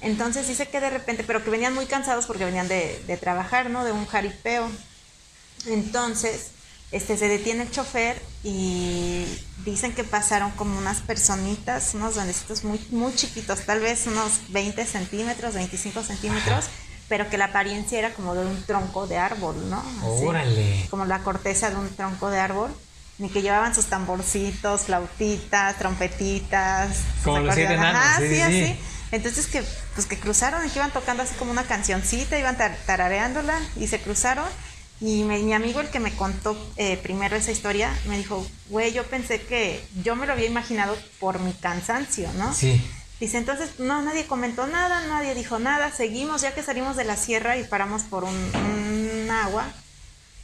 Speaker 2: Entonces dice que de repente, pero que venían muy cansados porque venían de, de trabajar, ¿no? De un jaripeo. Entonces, este, se detiene el chofer y dicen que pasaron como unas personitas, unos duendecitos muy, muy chiquitos, tal vez unos 20 centímetros, 25 centímetros, pero que la apariencia era como de un tronco de árbol, ¿no?
Speaker 1: Órale.
Speaker 2: Como la corteza de un tronco de árbol ni que llevaban sus tamborcitos, flautitas, trompetitas.
Speaker 1: Como los siete enanos, sí, sí,
Speaker 2: así. Entonces que, pues que cruzaron y que iban tocando así como una cancioncita, iban tarareándola y se cruzaron. Y mi amigo, el que me contó eh, primero esa historia, me dijo, güey, yo pensé que yo me lo había imaginado por mi cansancio, ¿no?
Speaker 1: Sí.
Speaker 2: Dice, entonces, no, nadie comentó nada, nadie dijo nada, seguimos, ya que salimos de la sierra y paramos por un, un agua,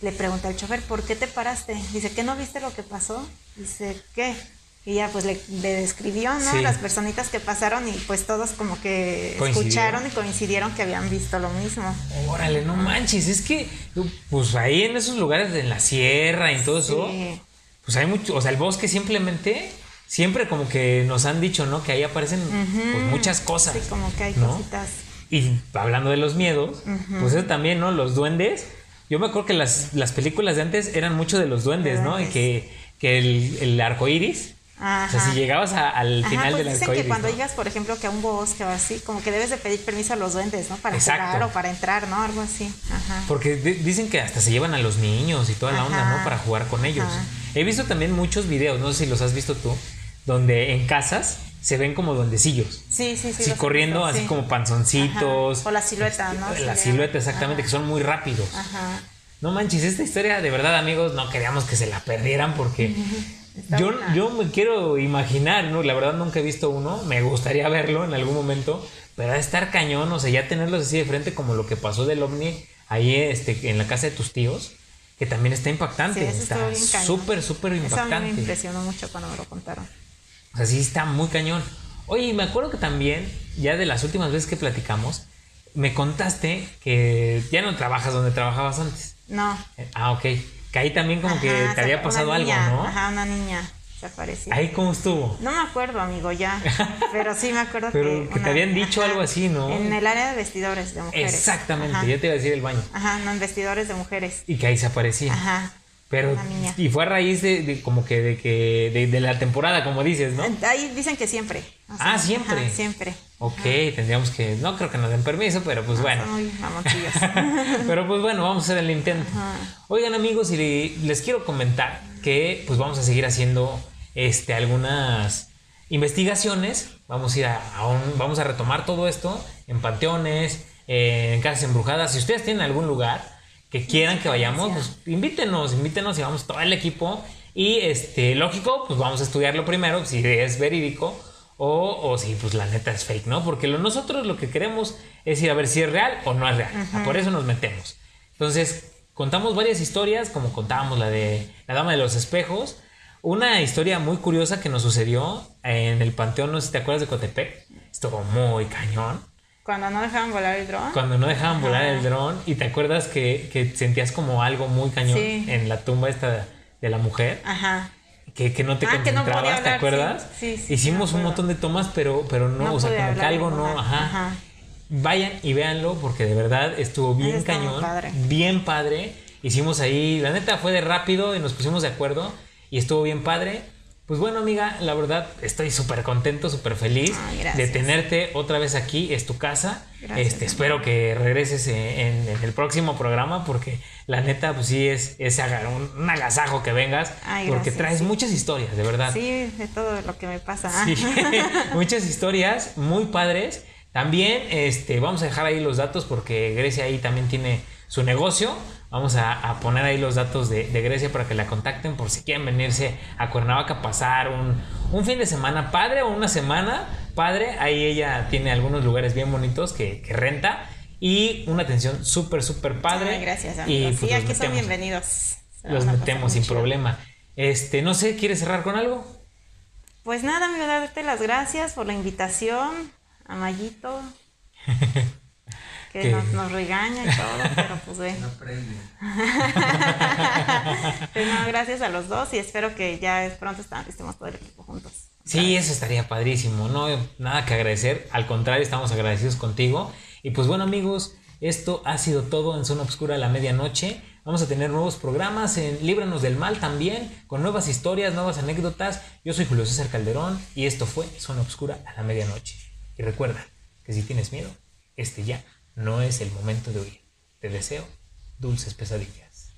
Speaker 2: le pregunta al chofer, ¿por qué te paraste? Dice, ¿qué no viste lo que pasó? Dice, ¿qué? Y ya pues le, describió, ¿no? Las personitas que pasaron y pues todos como que escucharon y coincidieron que habían visto lo mismo.
Speaker 1: Órale, no manches, es que pues ahí en esos lugares de la sierra y todo eso, pues hay mucho, o sea, el bosque simplemente siempre como que nos han dicho, ¿no? Que ahí aparecen pues, muchas cosas.
Speaker 2: Sí, como que hay cositas.
Speaker 1: Y hablando de los miedos, pues eso también, ¿no? Los duendes yo me acuerdo que las, las películas de antes eran mucho de los duendes, ¿no? Y que, que el, el arco iris. O sea, si llegabas al final
Speaker 2: pues
Speaker 1: del
Speaker 2: dicen que cuando llegas, por ejemplo, que a un bosque o así, como que debes de pedir permiso a los duendes, ¿no? Para jugar o para entrar, ¿no? Algo así. Ajá.
Speaker 1: Porque dicen que hasta se llevan a los niños y toda la onda, ¿no? Para jugar con ellos. He visto también muchos videos, no sé si los has visto tú, donde en casas se ven como duendecillos.
Speaker 2: Sí, sí, sí.
Speaker 1: Sí, corriendo así como panzoncitos.
Speaker 2: O la silueta, ¿no?
Speaker 1: La silueta, exactamente, que son muy rápidos.
Speaker 2: Ajá.
Speaker 1: No manches, esta historia de verdad, amigos, no queríamos que se la perdieran porque yo, yo me quiero imaginar, ¿no? La verdad nunca he visto uno, me gustaría verlo en algún momento, pero a estar cañón, o sea, ya tenerlos así de frente como lo que pasó del ovni ahí este, en la casa de tus tíos, que también está impactante, está súper, súper impactante. Eso
Speaker 2: me impresionó mucho cuando me lo contaron.
Speaker 1: O sea, sí está muy cañón. Oye, me acuerdo que también, ya de las últimas veces que platicamos, me contaste que ya no trabajas donde trabajabas antes.
Speaker 2: No.
Speaker 1: Ah, ok. Que ahí también como que te había pasado algo, ¿no?
Speaker 2: Ajá, una niña se apareció.
Speaker 1: ¿Ahí cómo estuvo?
Speaker 2: No me acuerdo, amigo, ya. Pero sí me acuerdo
Speaker 1: Pero que, te habían dicho algo así, ¿no?
Speaker 2: En el área de vestidores de mujeres.
Speaker 1: Exactamente, yo te iba a decir el baño.
Speaker 2: Ajá, no, en vestidores de mujeres.
Speaker 1: Y que ahí se aparecía.
Speaker 2: Ajá.
Speaker 1: Pero, y fue a raíz de, como que de que de, la temporada, como dices, ¿no?
Speaker 2: Ahí dicen que siempre.
Speaker 1: ah, siempre.
Speaker 2: siempre.
Speaker 1: Ok, tendríamos que, no creo que nos den permiso, pero pues bueno. pero pues bueno, vamos a hacer el intento. Oigan amigos, y les quiero comentar que pues vamos a seguir haciendo este, algunas investigaciones. Vamos a ir a, vamos a retomar todo esto en panteones, en casas embrujadas. Si ustedes tienen algún lugar que quieran que vayamos, pues invítenos, invítenos y vamos todo el equipo. Y este, lógico, pues vamos a estudiarlo primero, si es verídico o, o si pues la neta es fake, ¿no? Porque lo, nosotros lo que queremos es ir a ver si es real o no es real. Por eso nos metemos. Entonces, contamos varias historias, como contábamos la de la Dama de los Espejos. Una historia muy curiosa que nos sucedió en el Panteón, no sé si te acuerdas de Cotepec. Estuvo muy cañón.
Speaker 2: Cuando no dejaban volar el dron.
Speaker 1: Cuando no dejaban volar el dron y te acuerdas que, que sentías como algo muy cañón en la tumba esta de la mujer.
Speaker 2: Ajá
Speaker 1: que, no te ah, concentrabas, ¿te acuerdas? Sí, sí, Hicimos un montón de tomas, pero, pero no, o sea, como que algo no, ajá. Vayan y véanlo porque de verdad estuvo bien cañón, bien padre. Hicimos ahí, la neta fue de rápido y nos pusimos de acuerdo y estuvo bien padre. Pues bueno, amiga, la verdad estoy súper contento, súper feliz de tenerte otra vez aquí. Es tu casa. este, espero que regreses en, el próximo programa porque la neta, pues sí, es, es un, agasajo que vengas porque traes muchas historias, de verdad.
Speaker 2: Sí, de todo lo que me pasa.
Speaker 1: muchas historias muy padres. También este, vamos a dejar ahí los datos porque Grecia ahí también tiene su negocio. Vamos a, poner ahí los datos de, Grecia para que la contacten por si quieren venirse a Cuernavaca a pasar un, fin de semana padre o una semana padre. Ahí ella tiene algunos lugares bien bonitos que, renta y una atención súper, súper padre.
Speaker 2: gracias, amigos. Y pues, sí, aquí son bienvenidos.
Speaker 1: los metemos sin problema. Este, no sé, ¿quieres cerrar con algo?
Speaker 2: Pues nada, amigo, darte las gracias por la invitación a Que, Nos, regaña y todo, pero pues ve. No pues no, gracias a los dos y espero que ya pronto estemos todo el equipo juntos.
Speaker 1: Sí, eso estaría padrísimo, no nada que agradecer, al contrario, estamos agradecidos contigo. Y pues bueno amigos, esto ha sido todo en Zona Obscura a la medianoche. Vamos a tener nuevos programas en Líbranos del Mal también, con nuevas historias, nuevas anécdotas. Yo soy Julio César Calderón y esto fue Zona Obscura a la medianoche. Y recuerda que si tienes miedo, este ya no es el momento de huir. Te deseo dulces pesadillas.